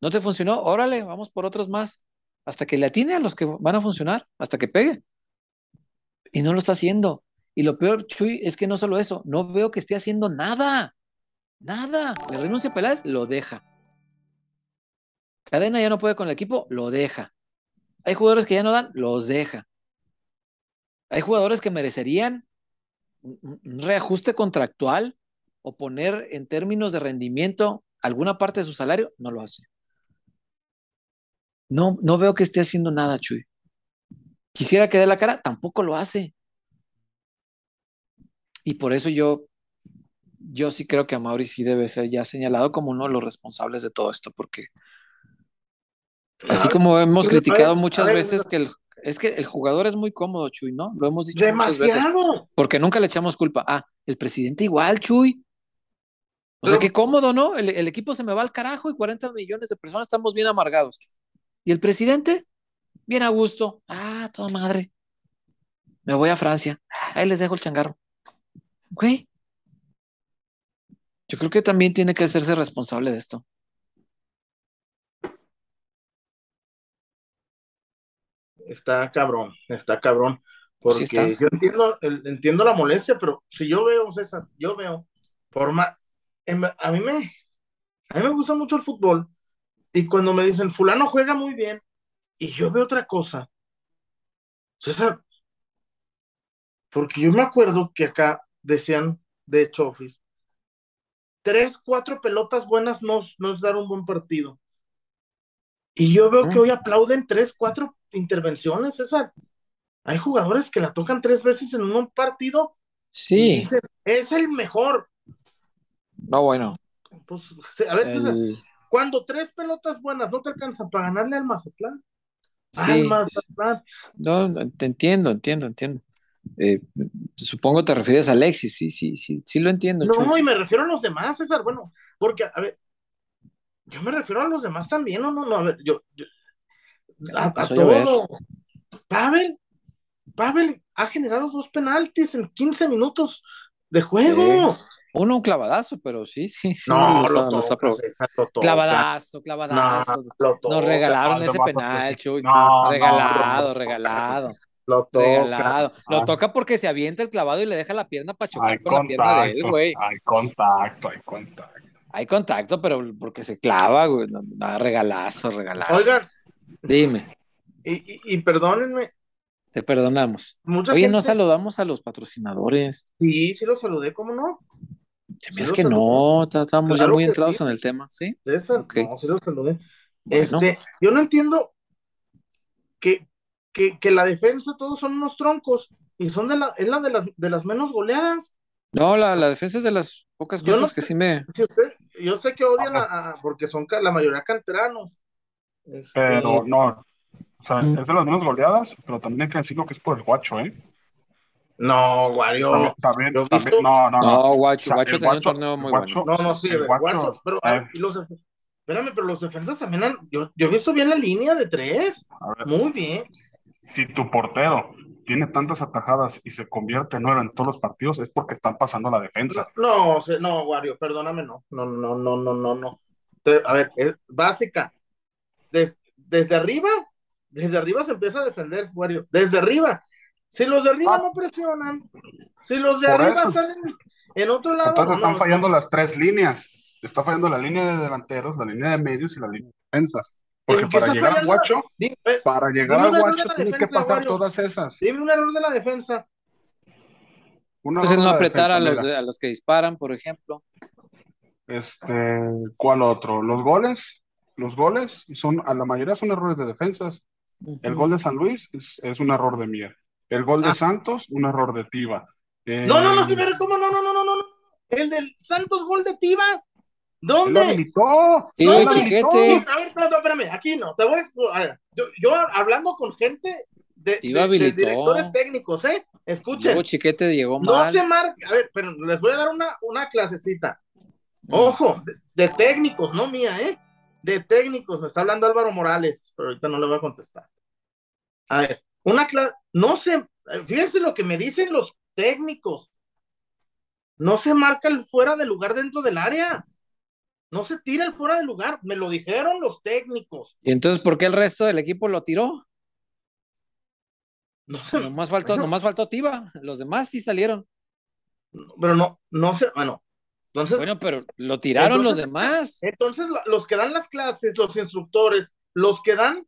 ¿No te funcionó? Órale, vamos por otros más, hasta que le atine a los que van a funcionar, hasta que pegue. Y no lo está haciendo. Y lo peor, Chuy, es que no solo eso, no veo que esté haciendo nada. Nada. Le renuncia a Peláez, lo deja. Cadena ya no puede con el equipo, lo deja. Hay jugadores que ya no dan, los deja. Hay jugadores que merecerían un reajuste contractual o poner en términos de rendimiento alguna parte de su salario, no lo hace. No, no veo que esté haciendo nada, Chuy. Quisiera que dé la cara, tampoco lo hace. Y por eso yo, yo sí creo que a Mauri sí debe ser ya señalado como uno de los responsables de todo esto, porque así como hemos criticado muchas veces que el, es que el jugador es muy cómodo, Chuy, ¿no? Lo hemos dicho muchas veces. Porque nunca le echamos culpa. Ah, el presidente igual, Chuy. O sea, qué cómodo, ¿no? El, el, equipo se me va al carajo y 40 millones de personas estamos bien amargados. ¿Y el presidente? Bien a gusto. Ah, toda madre. Me voy a Francia. Ahí les dejo el changarro. Ok. Yo creo que también tiene que hacerse responsable de esto. Está cabrón, está cabrón. Porque yo entiendo, entiendo la molestia, pero si yo veo, César, yo veo, por más, a mí me, a mí me gusta mucho el fútbol, y cuando me dicen, fulano juega muy bien, y yo veo otra cosa, César, porque yo me acuerdo que acá decían de Chofis, tres, cuatro pelotas buenas nos, nos dar un buen partido. Y yo veo que hoy aplauden tres, cuatro intervenciones, César. Hay jugadores que la tocan tres veces en un partido. Sí. es el mejor. No, bueno. Pues, a ver, César, cuando tres pelotas buenas no te alcanzan para ganarle al Mazatlán. Sí. Al Mazatlán. No, te entiendo, entiendo, entiendo. Eh, supongo te refieres a Alexis, sí, sí, sí, sí lo entiendo. No, y me refiero a los demás, César, bueno, porque, a ver, yo me refiero a los demás también, no, no, no, a ver, yo, a, todo. Pavel, Pavel ha generado dos penaltis en 15 minutos de juego. Uno un clavadazo, pero sí, sí, sí. No, lo los clavadazo, clavadazo. Nos regalaron ese penal, Chuy. regalado, regalado. Lo toca. Regalado. Lo toca porque se avienta el clavado y le deja la pierna para chocar con la pierna de él, güey. Hay contacto, hay contacto. Hay contacto, pero porque se clava, güey. No, regalazo, regalazo. Oigan. Dime. Y, y, perdónenme. Te perdonamos. Oye, no saludamos a los patrocinadores. Sí, sí los saludé, ¿cómo no? Se me es que no, estábamos ya muy entrados en el tema, ¿sí? Okay. No, sí los saludé. Este, yo no entiendo que, que, que, la defensa todos son unos troncos y son de la, es la de las, de las menos goleadas. No, la, la defensa es de las pocas cosas que sí me. yo sé que odian a, porque son la mayoría canteranos. Este... Pero no, o sea, es de las menos goleadas, pero también hay que decirlo que es por el guacho, ¿eh? No, Wario. También, también, no, no, no. No, Guacho, o sea, Guacho tenía un torneo muy guacho, bueno. No, no, sí, el Guacho, guacho pero, eh. los, espérame, pero los defensas también han, yo, yo he visto bien la línea de tres. Ver, muy bien. Si tu portero tiene tantas atajadas y se convierte en nueve en todos los partidos, es porque están pasando la defensa. No, no, no Wario, perdóname, no. No, no, no, no, no, no. A ver, es básica. Des, desde arriba, desde arriba se empieza a defender, Wario. Desde arriba si los de arriba ah. no presionan, si los de arriba salen en otro lado. Entonces están fallando las tres líneas. Está fallando la línea de delanteros, la línea de medios y la línea de defensas. Porque para llegar a Guacho, para llegar a Guacho tienes que pasar todas esas. Dime un error de la defensa. pues es no apretar a, los, a los que disparan, por ejemplo. Este, ¿cuál otro? Los goles, los goles son, a la mayoría son errores de defensas. El gol de San Luis es, es un error de Mier. El gol de ah. Santos, un error de Tiva. No, no, no, eh, ¿cómo? No, no, no, no, no. El del Santos, gol de Tiva. ¿Dónde? Lo habilitó. Sí, no, chiquete. A ver, espérame, espérame, aquí no. Te voy a, a ver, yo, yo, hablando con gente de, directores técnicos, ¿eh? Escuchen. Luego Chiquete llegó mal. No se marca, a ver, pero les voy a dar una, una clasecita. Mm. Ojo, de, técnicos, no mía, ¿eh? De técnicos, me está hablando Álvaro Morales, pero ahorita no le voy a contestar. A ver, una clase, no se, fíjense lo que me dicen los técnicos. No se marca el fuera de lugar dentro del área. No se tira el fuera de lugar. Me lo dijeron los técnicos. ¿Y entonces por qué el resto del equipo lo tiró? No sé. Nomás faltó, nomás faltó Tiba. Los demás sí salieron. Pero no, no sé, bueno. Entonces, bueno, pero lo tiraron los demás. Entonces, los que dan las clases, los instructores, los que dan,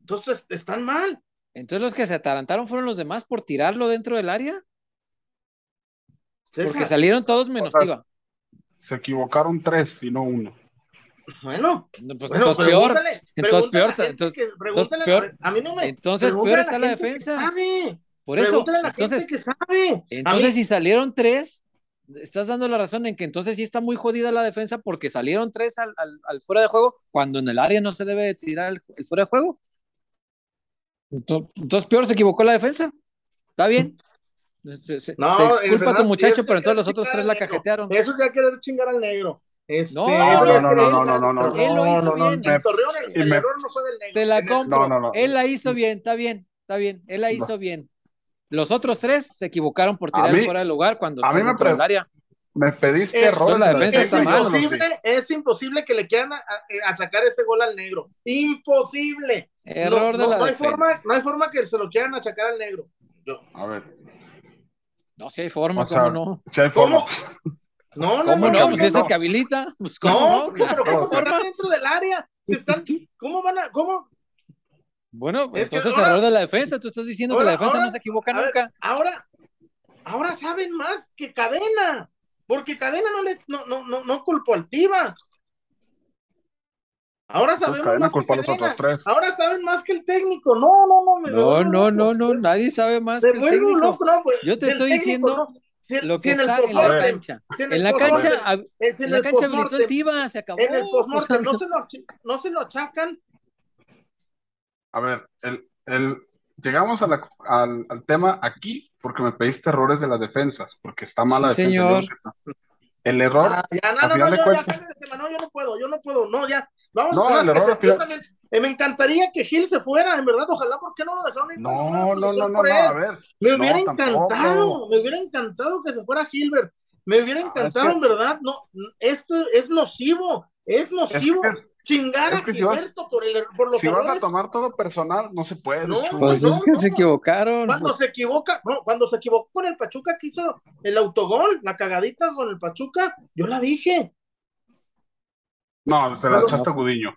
entonces están mal. Entonces, los que se atarantaron fueron los demás por tirarlo dentro del área. Porque salieron todos menos Tiba. Se equivocaron tres y no uno. Bueno, pues entonces peor. Entonces peor. Entonces, peor. A mí no me. Entonces peor está la, defensa. Por eso. entonces, que sabe. entonces si salieron tres, estás dando la razón en que entonces sí está muy jodida la defensa porque salieron tres al, al, fuera de juego cuando en el área no se debe tirar el, fuera de juego. Entonces, peor se equivocó la defensa. Está bien. Se, no, se disculpa a tu muchacho, pero entonces los otros tres la cajetearon. Eso es ya querer chingar al negro. Este, no, no, no, no, no, no, no, Él lo hizo bien. El, Torreón, el, error no fue del negro. Te la compro. Él la hizo bien, está bien, está bien. Él la hizo bien. Los otros tres se equivocaron por tirar fuera del lugar cuando a mí me del área. Me pediste error. La defensa es, está imposible, mal, es imposible que le quieran achacar ese gol al negro. Imposible. Error de la no defensa. Hay forma, no hay forma que se lo quieran achacar al negro. Yo. A ver. No, si hay forma, ¿cómo no? Si hay forma. No, no, ¿Cómo no? no, pues es el que habilita. Pues, ¿cómo no, no? pero ¿cómo se están dentro del área? Se están, ¿Cómo van a, cómo? Bueno, entonces ahora, error de la defensa. Tú estás diciendo ahora, que la defensa ahora, no se equivoca nunca. Ver, ahora, ahora saben más que Cadena, porque Cadena no le, no, no, no, no culpó al Tiva. Ahora sabemos pues más que los otros tres. Ahora saben más que el técnico. No, no, no. Me no, no, no, no, nadie sabe más que el técnico. Loco, no, pues, Yo te estoy técnico, diciendo no. si, lo que si está en, en la cancha. Si en, en, la cancha, en la cancha habilitó el Tiva, se acabó. En el postmortem o sea, no, se lo, no se lo achacan. A ver, el, el, llegamos a la, al, al, tema aquí porque me pediste errores de las defensas, porque está mala sí, defensa. Señor. El error. Ah, ya, no, no, no, yo, cuentas... ya, no, yo no puedo, yo no puedo, no, ya. Vamos no, a el error se, también, eh, me encantaría que Gil se fuera, en verdad, ojalá, ¿por qué no lo dejaron ir? No, no, no, no, no, a ver. Me hubiera encantado, tampoco. me hubiera encantado que se fuera Gilbert, me hubiera encantado, ah, es que... en verdad, no, esto es nocivo, es nocivo. Es que... Chingar es que a si vas, por, el, por los si vas a tomar todo personal, no se puede. No, pues no, es que no. se equivocaron. Cuando pues. se equivoca, no, cuando se equivocó con el Pachuca que hizo el autogol, la cagadita con el Pachuca, yo la dije. No, se la echaste a Gudiño.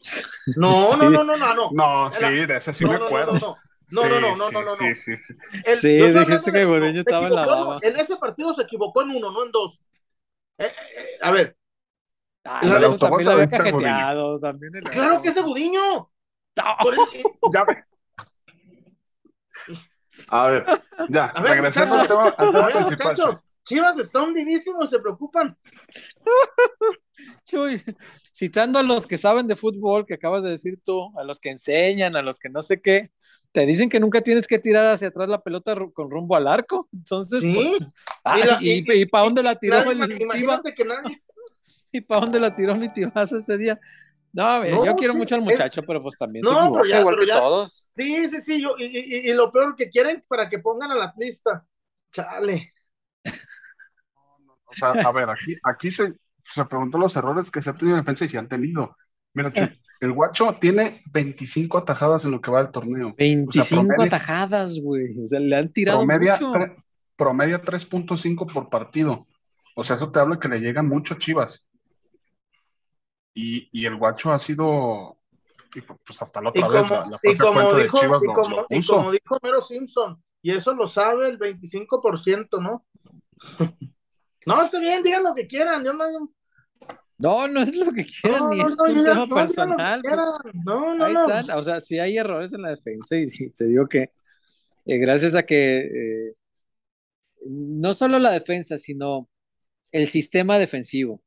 No, sí. no, no, no, no, no. No, sí, de ese sí no, me no, acuerdo. No, no, no, no, no, no, no, Sí, sí, sí. El, sí, dijiste que Gudiño estaba en la baba. En ese partido se equivocó en uno, no en dos. Eh, eh, a ver. Ah, la de también lo había cajeteado. También el... Claro que es de Gudiño. No. El... ya ve. A ver, ya, a ver, regresando al tema, al tema principal. Muchachos, Chivas está hundidísimo, se preocupan. Chuy, citando a los que saben de fútbol, que acabas de decir tú, a los que enseñan, a los que no sé qué, te dicen que nunca tienes que tirar hacia atrás la pelota con rumbo al arco. Entonces, ¿Sí? pues, ay, y, la, y, y, y para dónde la tiró nadie, el Imagínate que nadie. ¿Y para dónde la tiró mi tibaza ese día? No, no, yo quiero sí, mucho al muchacho, es... pero pues también no, se equivoca, ya, igual que ya, todos. Sí, sí, sí, yo, y, y, y, lo peor que quieren para que pongan a la lista. Chale. O sea, a ver, aquí, aquí se, se preguntó los errores que se ha tenido en defensa y se han tenido. Mira, el guacho tiene 25 atajadas en lo que va del torneo. 25 o sea, promedia, atajadas, güey. O sea, le han tirado promedia, mucho. Tre, promedia 3.5 por partido. O sea, eso te habla que le llegan mucho Chivas. Y, y el guacho ha sido, pues hasta la otra y vez, como, la, la y como dijo, Chivas y lo, como, lo y como dijo Mero Simpson, y eso lo sabe el 25%, ¿no? no, está bien, digan lo que quieran, yo no... No, no es lo que quieran, No, ni no, es no, un tema no, personal. pues. No, no, ahí no. están. O sea, sí hay errores en la defensa y sí, te digo que eh, gracias a que eh, no solo la defensa, sino el sistema defensivo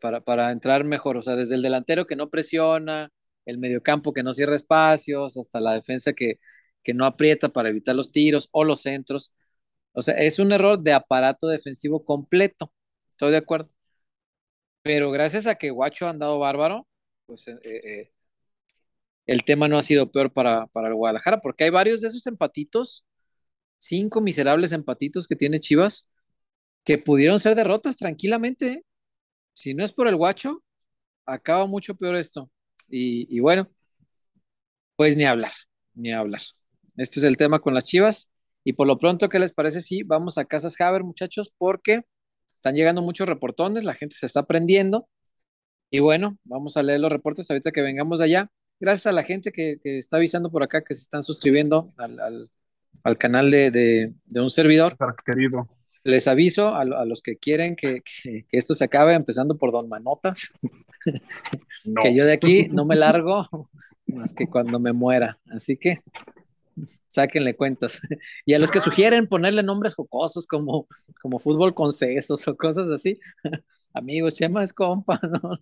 para, para entrar mejor. O sea, desde el delantero que no presiona, el mediocampo que no cierra espacios, hasta la defensa que, que no aprieta para evitar los tiros o los centros. O sea, es un error de aparato defensivo completo. Estoy de acuerdo. Pero gracias a que Guacho ha andado bárbaro, pues eh, eh, el tema no ha sido peor para, para el Guadalajara, porque hay varios de esos empatitos, cinco miserables empatitos que tiene Chivas, que pudieron ser derrotas tranquilamente. Si no es por el Guacho, acaba mucho peor esto. Y, bueno, pues ni hablar, ni hablar. Este es el tema con las Chivas. Y por lo pronto, ¿qué les parece si vamos a Casas Haber, muchachos? Porque están llegando muchos reportones, la gente se está prendiendo. Y bueno, vamos a leer los reportes ahorita que vengamos de allá. Gracias a la gente que, está avisando por acá que se están suscribiendo al, canal de, un servidor. Querido. Les aviso a, los que quieren que, esto se acabe, empezando por Don Manotas, que yo de aquí no me largo más que cuando me muera. Así que sáquenle cuentas. Y a los que sugieren ponerle nombres jocosos como, como fútbol con sesos o cosas así, amigos, Chema es compa, ¿no?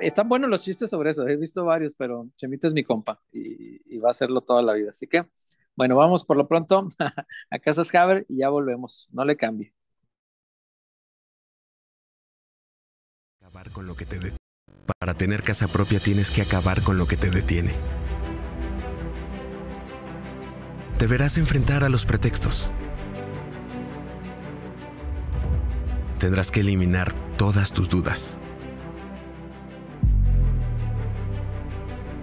están buenos los chistes sobre eso, he visto varios, pero Chemita es mi compa y, y va a hacerlo toda la vida. Así que bueno, vamos por lo pronto a Casas Haber y ya volvemos. No le cambie. Para tener casa propia tienes que acabar con lo que te detiene. Deberás enfrentar a los pretextos. Tendrás que eliminar todas tus dudas.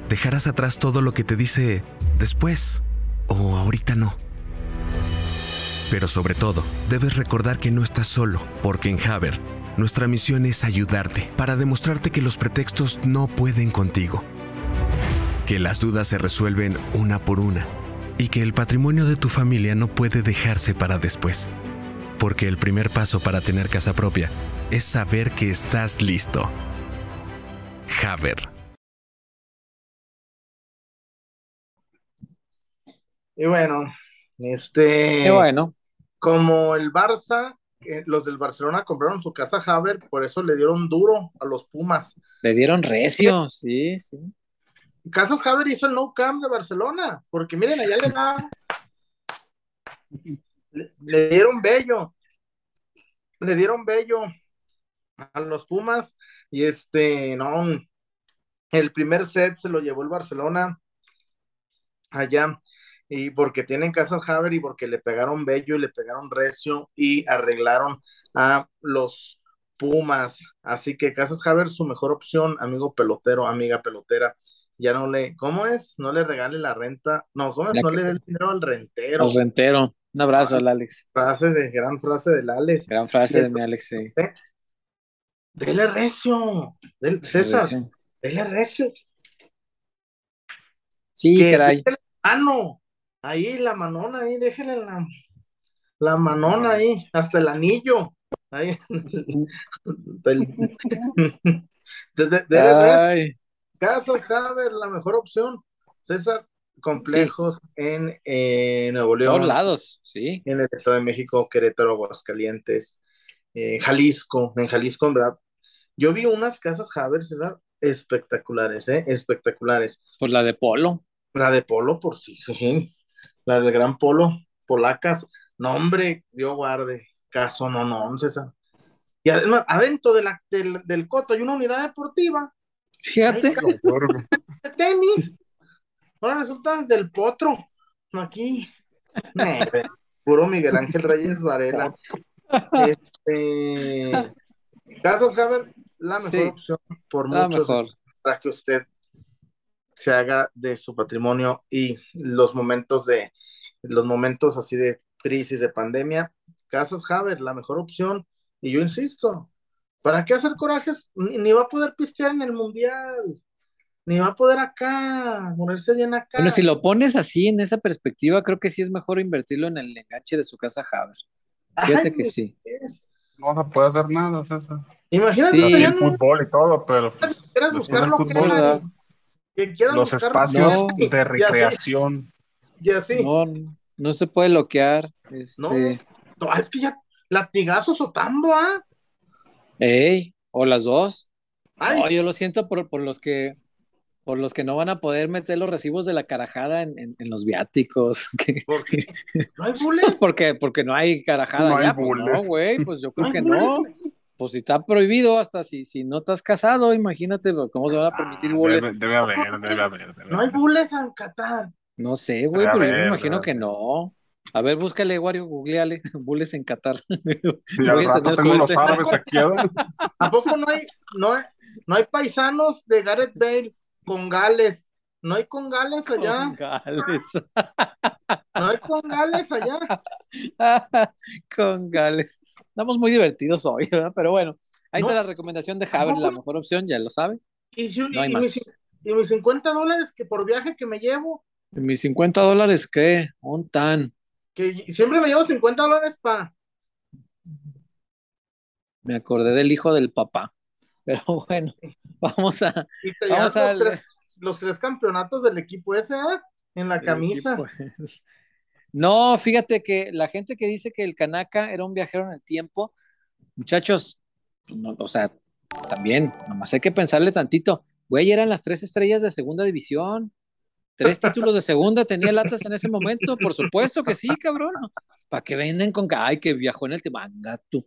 Dejarás atrás todo lo que te dice después o ahorita no. Pero sobre todo, debes recordar que no estás solo, porque en Haber, nuestra misión es ayudarte para demostrarte que los pretextos no pueden contigo, que las dudas se resuelven una por una y que el patrimonio de tu familia no puede dejarse para después. Porque el primer paso para tener casa propia es saber que estás listo. Haber. Y bueno, este. bueno. Como el Barça, eh, los del Barcelona compraron su casa Haber, por eso le dieron duro a los Pumas. Le dieron recio, sí, sí. Casas Haber hizo el no camp de Barcelona, porque miren, allá le da. le, dieron bello. Le dieron bello a los Pumas. Y este, no. El primer set se lo llevó el Barcelona allá y porque tienen casas Haber y porque le pegaron bello y le pegaron recio y arreglaron a los Pumas. Así que Casas Haber, su mejor opción, amigo pelotero, amiga pelotera. Ya no le, ¿cómo es? No le regale la renta. No, ¿cómo es? no le dé el dinero al rentero. Al rentero. Un abrazo al Alex. Frase de, gran frase del Alex. Gran frase de mi Alex, sí. Dele recio. Del, César, dele recio. Sí, caray. Ah, no Ahí la manona, ahí, déjenle la, la manona ahí, hasta el anillo. Ahí. de, Casas Haber, la mejor opción. César, complejos en eh, Nuevo León. Todos lados, sí. En el Estado de México, Querétaro, Aguascalientes, eh, Jalisco, en Jalisco, en verdad. Yo vi unas casas Haber, César, espectaculares, ¿eh? Espectaculares. Por la de Polo. La de Polo, por sí, sí la del Gran Polo, polacas, no hombre, Dios guarde, caso no, no, César. Y además, adentro de la, del, coto hay una unidad deportiva. Fíjate. tenis. Ahora resulta del potro. Aquí. puro Miguel Ángel Reyes Varela. Este. Casas Haber, la mejor opción por muchos para que usted se haga de su patrimonio y los momentos de los momentos así de crisis de pandemia, Casas Haber, la mejor opción. Y yo insisto, ¿para qué hacer corajes? Ni, va a poder pistear en el mundial, ni va a poder acá, ponerse bien acá. Bueno, si lo pones así en esa perspectiva, creo que sí es mejor invertirlo en el enganche de su casa Haber. Fíjate que sí. No se puede hacer nada, César. Imagínate. Sí, el fútbol y todo, pero. Quieras buscar lo que los espacios de recreación. Ya sí. No, no se puede bloquear. Este... No, es que ya latigazos o tambo, ¿ah? Ey, o las dos. Ay. yo lo siento por, por los que por los que no van a poder meter los recibos de la carajada en, en, en los viáticos. ¿Por qué? ¿No hay Pues bules? porque, porque no hay carajada No hay ya, pues no, güey, pues yo ¿No creo que no. Pues si está prohibido, hasta si, si no estás casado, imagínate cómo se van a permitir Ah, bules. Debe, debe haber, debe haber. debe No hay haber. bules en Qatar. No sé, güey, Debe pero yo haber, me imagino que no. A ver, búscale, Wario, googleale, bules en Qatar. Voy a tener tengo los árabes aquí. ¿A poco no hay, no hay, no hay paisanos de Gareth Bale con Gales? ¿No hay con Gales allá? ¿No hay con Gales allá? Con Gales. Estamos muy divertidos hoy, ¿verdad? Pero bueno, ahí No. está la recomendación de Javier, la mejor opción, ya lo sabe. Y, si- No hay y más. mis, y mis 50 dólares que por viaje que me llevo, Mis 50 dólares, ¿qué? Un tan. que siempre me llevo 50 dólares para... Me acordé del hijo del papá. Pero bueno, vamos a. Y te Vamos a- tres, los tres campeonatos del equipo ese, ¿eh? En la camisa. Pues, No, fíjate que la gente que dice que el Kanaka era un viajero en el tiempo, muchachos, no, o sea, también, nomás hay que pensarle tantito. Güey, eran las tres estrellas de segunda división. Tres títulos de segunda tenía el Atlas en ese momento. Por supuesto que sí, cabrón. ¿Para que venden con que, ay, que viajó en el tiempo? Anga tú.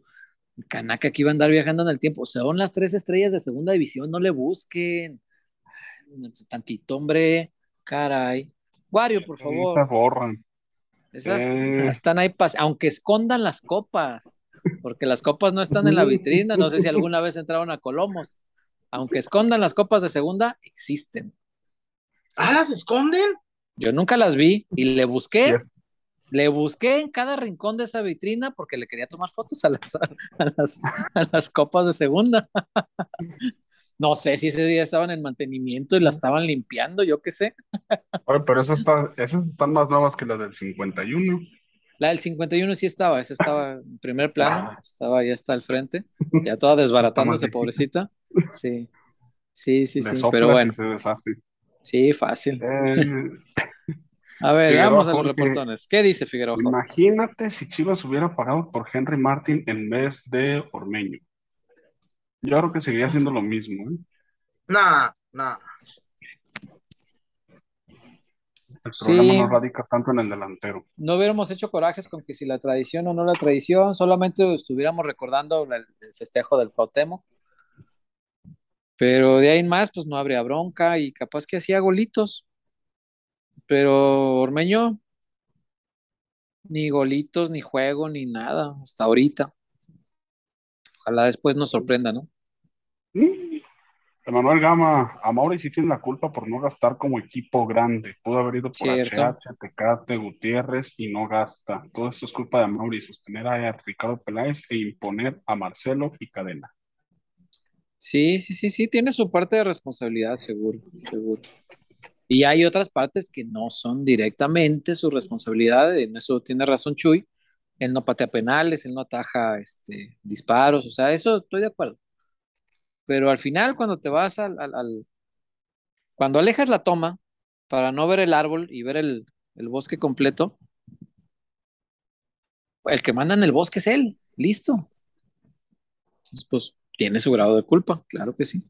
Kanaka que iba a andar viajando en el tiempo. Son las tres estrellas de segunda división, no le busquen. Tantito, hombre. Caray. Wario, por favor. se borran. Esas Eh. están ahí, pas- aunque escondan las copas, porque las copas no están en la vitrina. No sé si alguna vez entraron a Colomos. Aunque escondan las copas de segunda, existen. Ah, las esconden. Yo nunca las vi y le busqué, le busqué en cada rincón de esa vitrina porque le quería tomar fotos a las, a las, a las copas de segunda. No sé si ese día estaban en mantenimiento y la estaban limpiando, yo qué sé. Oye, pero esas, está- esas están más nuevas que las del 51. La del 51 sí estaba, esa estaba en primer plano, Ah. estaba ahí hasta el frente, ya toda desbaratándose, Está pobrecita. Sí, sí, sí, sí, pero bueno, se sí, fácil. Eh, A ver, Figueroa, vamos a los reportones. ¿Qué dice Figueroa? Imagínate si Chivas hubiera pagado por Henry Martin en vez de Ormeño. Yo creo que seguiría haciendo lo mismo. ¿eh? Nah, nah. El Sí. problema no radica tanto en el delantero. No hubiéramos hecho corajes con que si la tradición o no la tradición, solamente estuviéramos recordando el festejo del Cuauhtémoc. Pero de ahí en más, pues no habría bronca y capaz que hacía golitos. Pero Ormeño, ni golitos, ni juego, ni nada, hasta ahorita. Ojalá después nos sorprenda, ¿no? Mm. Emanuel Gama, Amauri sí tiene la culpa por no gastar como equipo grande. Pudo haber ido por. HH, Tecate, Gutiérrez y no gasta. Todo esto es culpa de Amauri, sostener a Ricardo Peláez e imponer a Marcelo y Cadena. Sí, sí, sí, sí, tiene su parte de responsabilidad, seguro, seguro. Y hay otras partes que no son directamente su responsabilidad, en eso tiene razón Chuy. Él no patea penales, él no ataja este, disparos, o sea, eso estoy de acuerdo. Pero al final, cuando te vas al, al- al- cuando alejas la toma para no ver el árbol y ver el, el bosque completo, el que manda en el bosque es él, listo. Entonces, pues tiene su grado de culpa, claro que sí.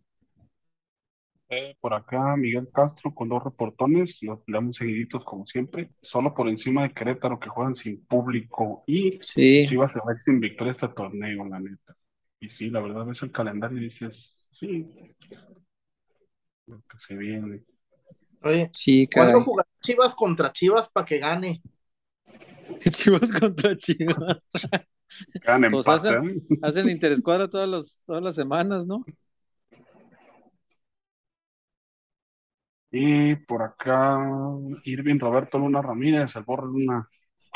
Eh, por acá, Miguel Castro con dos reportones, los leamos seguiditos como siempre, solo por encima de Querétaro que juegan sin público y Sí, Chivas se va sin victoria este torneo, la neta. Y sí, la verdad ves el calendario y dices, sí, lo que se viene. Oye, sí, ¿cuándo caray. jugar Chivas contra Chivas para que gane? Chivas contra Chivas. Ganan Pues empate, hacen- ¿eh? Hacen interescuadra todas, los, todas las semanas, ¿no? Y por acá, Irving Roberto Luna Ramírez, el Borre Luna.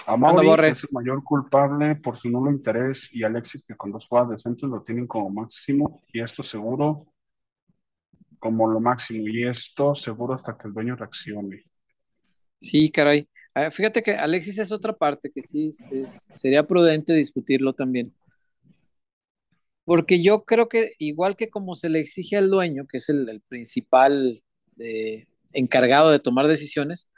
A Mauri es el mayor culpable por su nulo interés y Alexis que con dos jugadas decentes lo tienen como máximo y esto seguro como lo máximo y esto seguro hasta que el dueño reaccione. Sí, caray. Ah, Fíjate que Alexis es otra parte que sí es- sería prudente discutirlo también. Porque yo creo que igual que como se le exige al dueño, que es el, el principal eh, encargado de tomar decisiones,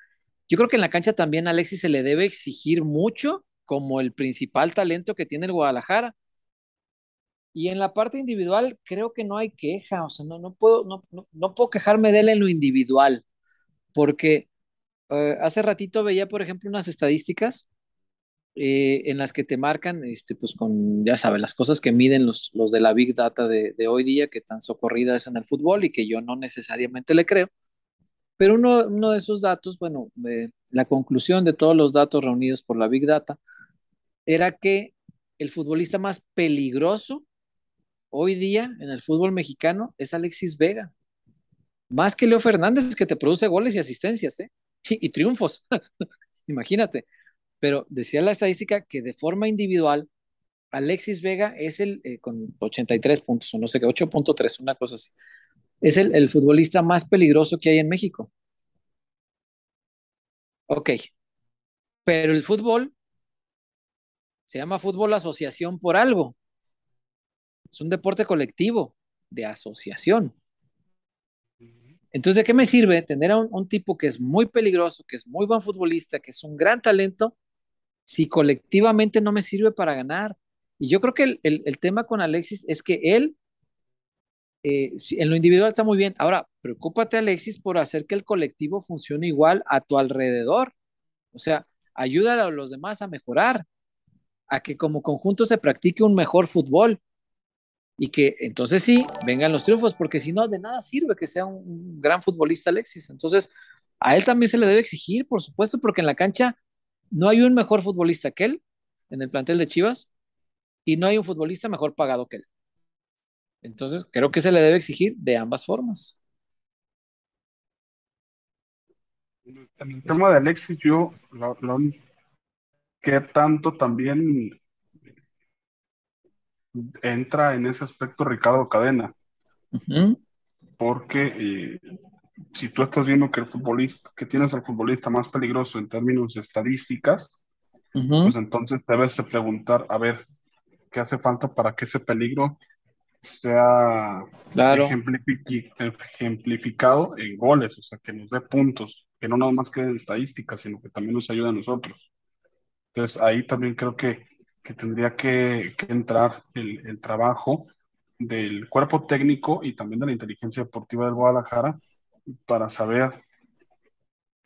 yo creo que en la cancha también a Alexis se le debe exigir mucho como el principal talento que tiene el Guadalajara. Y en la parte individual creo que no hay queja, o sea, no, no, puedo, no, no, puedo quejarme de él en lo individual, porque eh, hace ratito veía, por ejemplo, unas estadísticas eh, en las que te marcan, este, pues con, ya sabes, las cosas que miden los, los de la Big Data de, de hoy día, que tan socorrida es en el fútbol y que yo no necesariamente le creo. Pero uno, uno de esos datos, bueno, la conclusión de todos los datos reunidos por la Big Data era que el futbolista más peligroso hoy día en el fútbol mexicano es Alexis Vega. Más que Leo Fernández, que te produce goles y asistencias, ¿eh? Y, triunfos. Imagínate. Pero decía la estadística que de forma individual, Alexis Vega es el, eh, con 83 puntos, o no sé qué, 8.3, una cosa así. Es el, el futbolista más peligroso que hay en México. Ok. Pero el fútbol se llama fútbol asociación por algo. Es un deporte colectivo, de asociación. Entonces, ¿de qué me sirve tener a un, tipo que es muy peligroso, que es muy buen futbolista, que es un gran talento, si colectivamente no me sirve para ganar? Y yo creo que el, tema con Alexis es que él, eh, en lo individual está muy bien. Ahora, preocúpate, Alexis, por hacer que el colectivo funcione igual a tu alrededor. O sea, ayuda a los demás a mejorar, a que como conjunto se practique un mejor fútbol y que entonces sí vengan los triunfos, porque si no, de nada sirve que sea un, gran futbolista Alexis. Entonces, a él también se le debe exigir, por supuesto, porque en la cancha no hay un mejor futbolista que él en el plantel de Chivas y no hay un futbolista mejor pagado que él. Entonces, creo que se le debe exigir de ambas formas. En el tema de Alexis, yo lo, que tanto también entra en ese aspecto Ricardo Cadena. Porque eh, si tú estás viendo que el futbolista, que tienes al futbolista más peligroso en términos de estadísticas, pues entonces debes de preguntar, a ver, ¿qué hace falta para que ese peligro sea ejemplificado en goles, o sea, que nos dé puntos, que no nada más quede en estadísticas, sino que también nos ayude a nosotros. Entonces ahí también creo que que tendría que, entrar el, trabajo del cuerpo técnico y también de la inteligencia deportiva del Guadalajara para saber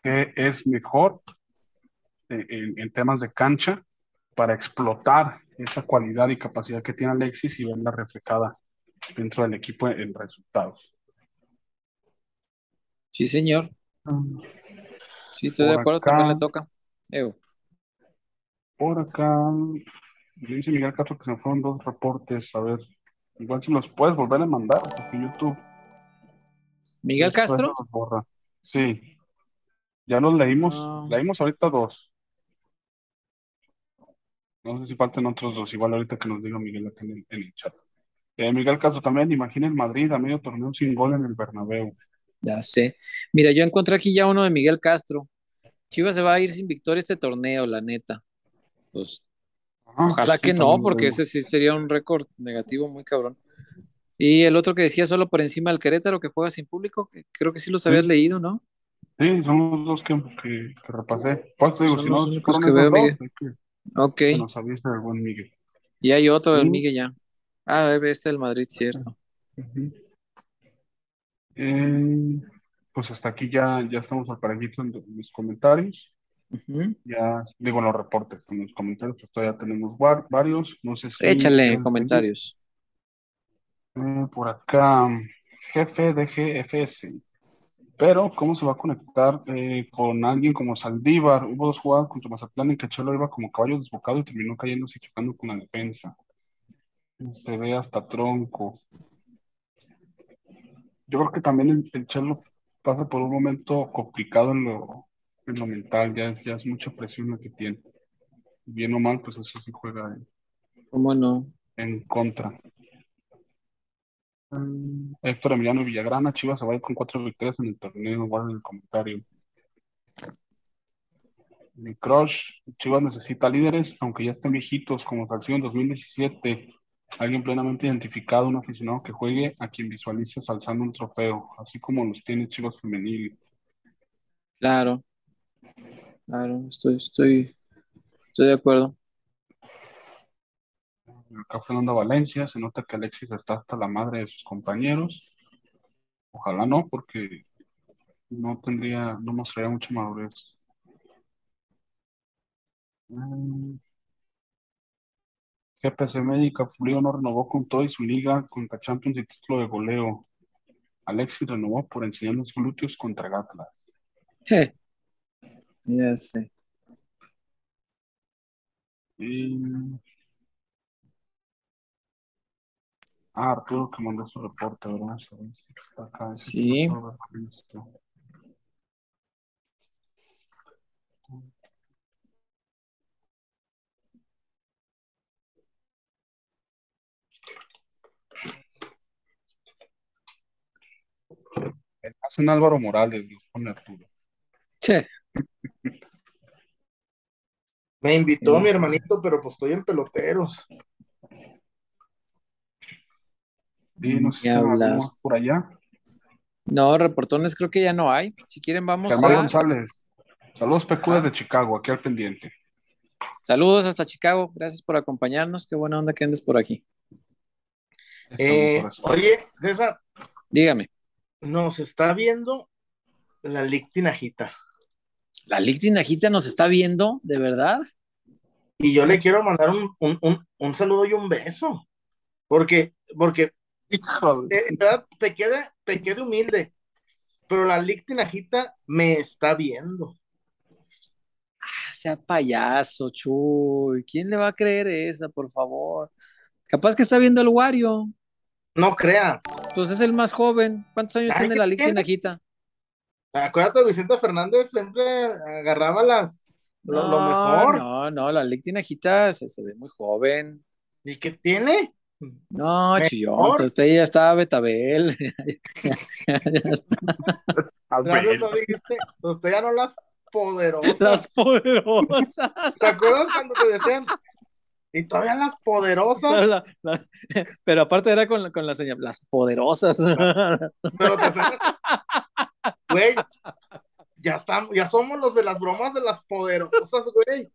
qué es mejor en, temas de cancha para explotar esa cualidad y capacidad que tiene Alexis y verla reflejada dentro del equipo en, resultados. Sí, señor. Sí, estoy de acuerdo, también le toca. Por acá, dice Miguel Castro que se fueron dos reportes. A ver, igual si los puedes volver a mandar, porque YouTube. ¿Miguel Castro? Sí. Ya los leímos, ah. leímos ahorita dos. No sé si faltan otros dos, igual ahorita que nos diga Miguel acá en el, chat. Eh, Miguel Castro también, imaginen Madrid a medio torneo sin gol en el Bernabéu. Ya sé. Mira, yo encontré aquí ya uno de Miguel Castro. Chivas se va a ir sin victoria este torneo, la neta. Pues Ojalá que no, porque ese sí sería un récord negativo muy cabrón. Y el otro que decía solo por encima del Querétaro que juega sin público, creo que sí los habías leído, ¿no? Sí, son los dos que, que, repasé. Pues digo, son si los únicos que veo, Miguel. ok. buen Miguel. Y hay otro del Miguel ya. Ah, este del Madrid, cierto. Eh, pues hasta aquí ya, ya estamos al parejito en los comentarios. Ya digo los reportes, en los comentarios, pues todavía tenemos varios. No sé si. Échale comentarios. Eh, por acá, jefe de GFS. Pero, ¿cómo se va a conectar eh, con alguien como Saldívar? Hubo dos jugadas contra Mazatlán en que Chelo iba como caballo desbocado y terminó cayéndose y chocando con la defensa. Se ve hasta tronco. Yo creo que también el, el Chelo pasa por un momento complicado en lo, en lo mental, ya, ya es mucha presión lo que tiene. Bien o mal, pues eso sí juega en, ¿Cómo no? en contra. Héctor Emiliano Villagrana, Chivas se va a ir con cuatro victorias en el torneo, en el comentario. Mi crush, Chivas necesita líderes, aunque ya estén viejitos, como Salcido en 2017. Alguien plenamente identificado, un aficionado que juegue a quien visualices alzando un trofeo, así como los tiene Chivas Femenil. Claro. Claro, estoy, estoy, estoy de acuerdo. acá Fernando Valencia, se nota que Alexis está hasta la madre de sus compañeros. Ojalá no, porque no tendría, no mostraría mucha madurez. Mm. GPC Médica, no renovó con todo y su liga contra Champions y título de goleo. Alexis renovó por enseñar los glúteos contra Gatlas. Sí. Ya sé. Y... Ah, Arturo que mandó su reporte, ¿verdad? Vamos a ver si está acá. Sí. Ernesto. Hacen Álvaro Morales, nos pone Arturo. Sí. Me invitó Sí. mi hermanito, pero pues estoy en peloteros. Y no sé si por allá. No, reportones creo que ya no hay. Si quieren, vamos Germán a. González. Saludos PQ desde Chicago, aquí al pendiente. Saludos hasta Chicago. Gracias por acompañarnos. Qué buena onda que andes por aquí. Eh, sí. oye, César, Dígame. Nos está viendo la Lic Tinajita. ¿La Lic Tinajita nos está viendo? ¿De verdad? Y yo le quiero mandar un, un, un, un saludo y un beso. Porque, porque eh, en verdad, pequé de, pequé de humilde. Pero la Lic Tinajita me está viendo. Ah, sea payaso, Chuy. ¿Quién le va a creer esa, por favor? Capaz que está viendo el Wario. No creas. Pues es el más joven. ¿Cuántos años Ay, tiene ¿qué la tiene? Tinajita? Acuérdate, Vicente Fernández siempre agarraba las lo, lo No, mejor. no, no, la Lic Tinajita se, se ve muy joven. ¿Y qué tiene? No, chillón, entonces usted ya estaba Betabel. Ya- está. No dijiste, usted ya no las poderosas. Las poderosas. ¿Se acuerdan cuando te decían? Y todavía las poderosas, La- la- pero aparte era con, la- con la señal, las poderosas. pero te hacían Güey, ya estamos, ya somos los de las bromas de las poderosas, güey.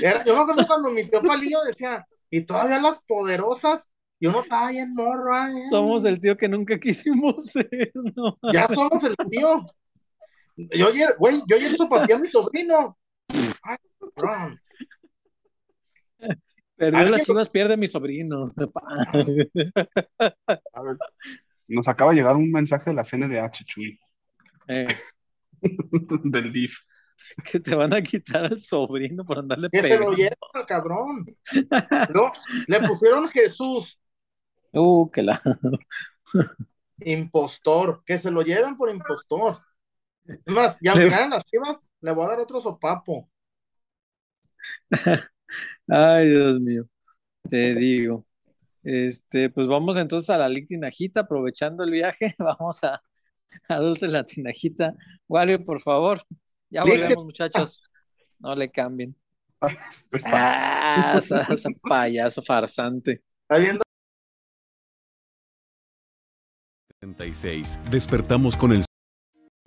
Era- yo me acuerdo cuando mi tío Palillo decía, y todavía las poderosas, yo no estaba bien morro, ay, Somos el tío que nunca quisimos ser, ¿no? Ya somos el tío. Yo ayer, güey, yo ayer sopateé a mi sobrino. Ay, cabrón. Perdió ¿Alguien las chivas, pierde mi sobrino. a ver. Nos acaba de llegar un mensaje de la CNDH, Chuy, Eh, del DIF. que te van a quitar al sobrino por andarle Que se lo lleven al cabrón. No, le pusieron Jesús, Uh, que la. impostor. Que se lo lleven por impostor. Es más, y al Le- final en las chivas le voy a dar otro sopapo. Ay, Dios mío. Te digo. Este, pues vamos entonces a la Lic Tinajita, aprovechando el viaje, vamos a, a Dulce la Tinajita. Wario, por favor. Ya volvemos, muchachos. No le cambien. Ah, esa, esa payaso farsante. ¿Está viendo? 76. Despertamos con el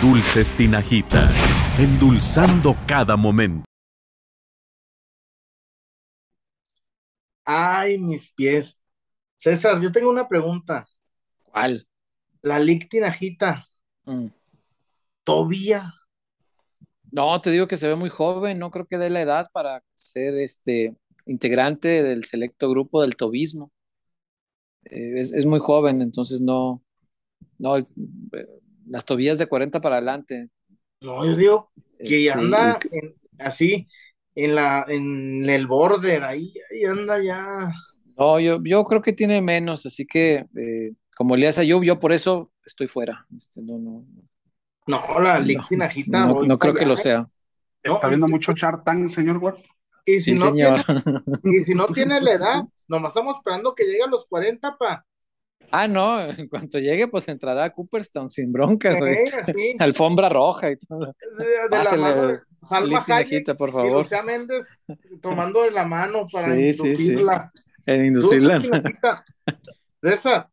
Dulces Tinajita, endulzando cada momento. Ay, mis pies. César, yo tengo una pregunta. ¿Cuál? La Lic Tinajita, Mm. Tobía. No, te digo que se ve muy joven, no creo que dé la edad para ser este integrante del selecto grupo del tobismo. Eh, es, es muy joven, entonces no, no, eh, las tobillas de 40 para adelante. No, yo digo que este, anda en- así en la en el border, ahí, ahí anda ya. No, yo, yo creo que tiene menos, así que eh, como Elías Ayub, yo por eso estoy fuera. Este, no, no, No, la no, Tinajita, no, no creo que lo allá. sea. No, ¿Está viendo mucho Shark Tank, señor Ward? Y si Sí, no señor. tiene, y si no tiene la edad, nomás estamos esperando que llegue a los 40 para Ah, no, en cuanto llegue, pues entrará a Cooperstown sin bronca, güey. así, Alfombra roja y todo. de, de la Pásele, mano Salma Hayek por y favor. Lucía Méndez tomando de la mano para Sí, sí, sí. inducirla. En inducirla. César,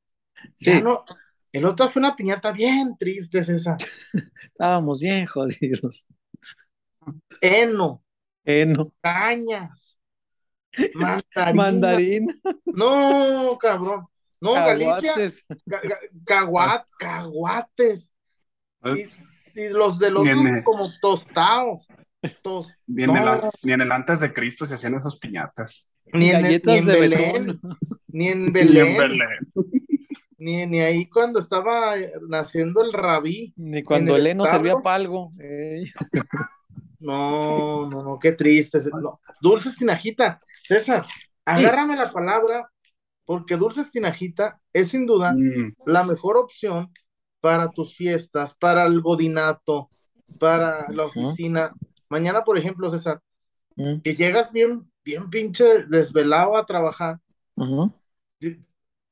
Sí, no, el otro fue una piñata bien triste, César. estábamos bien jodidos. Heno, Eh, no. cañas, mandarina. Mandarín, No, cabrón. No, Galicia, caguates. caguat, caguates. ¿Eh? Y, y los de los en como tostados. Tos, Ni en, el, no, ni en el antes de Cristo se hacían esas piñatas. ni en, Galletas ni en de Belén, ni en Ni en Belén, Belén. ni, ni ahí cuando estaba eh, naciendo el rabí. Ni cuando el heno servía para algo. No, no, no, qué triste. No. Dulces Tinajita. César, agárrame la palabra, porque Dulces Tinajita es sin duda Mm, la mejor opción para tus fiestas, para el godinato, para la oficina. Mañana, por ejemplo, César, Mm, que llegas bien, bien pinche desvelado a trabajar, te-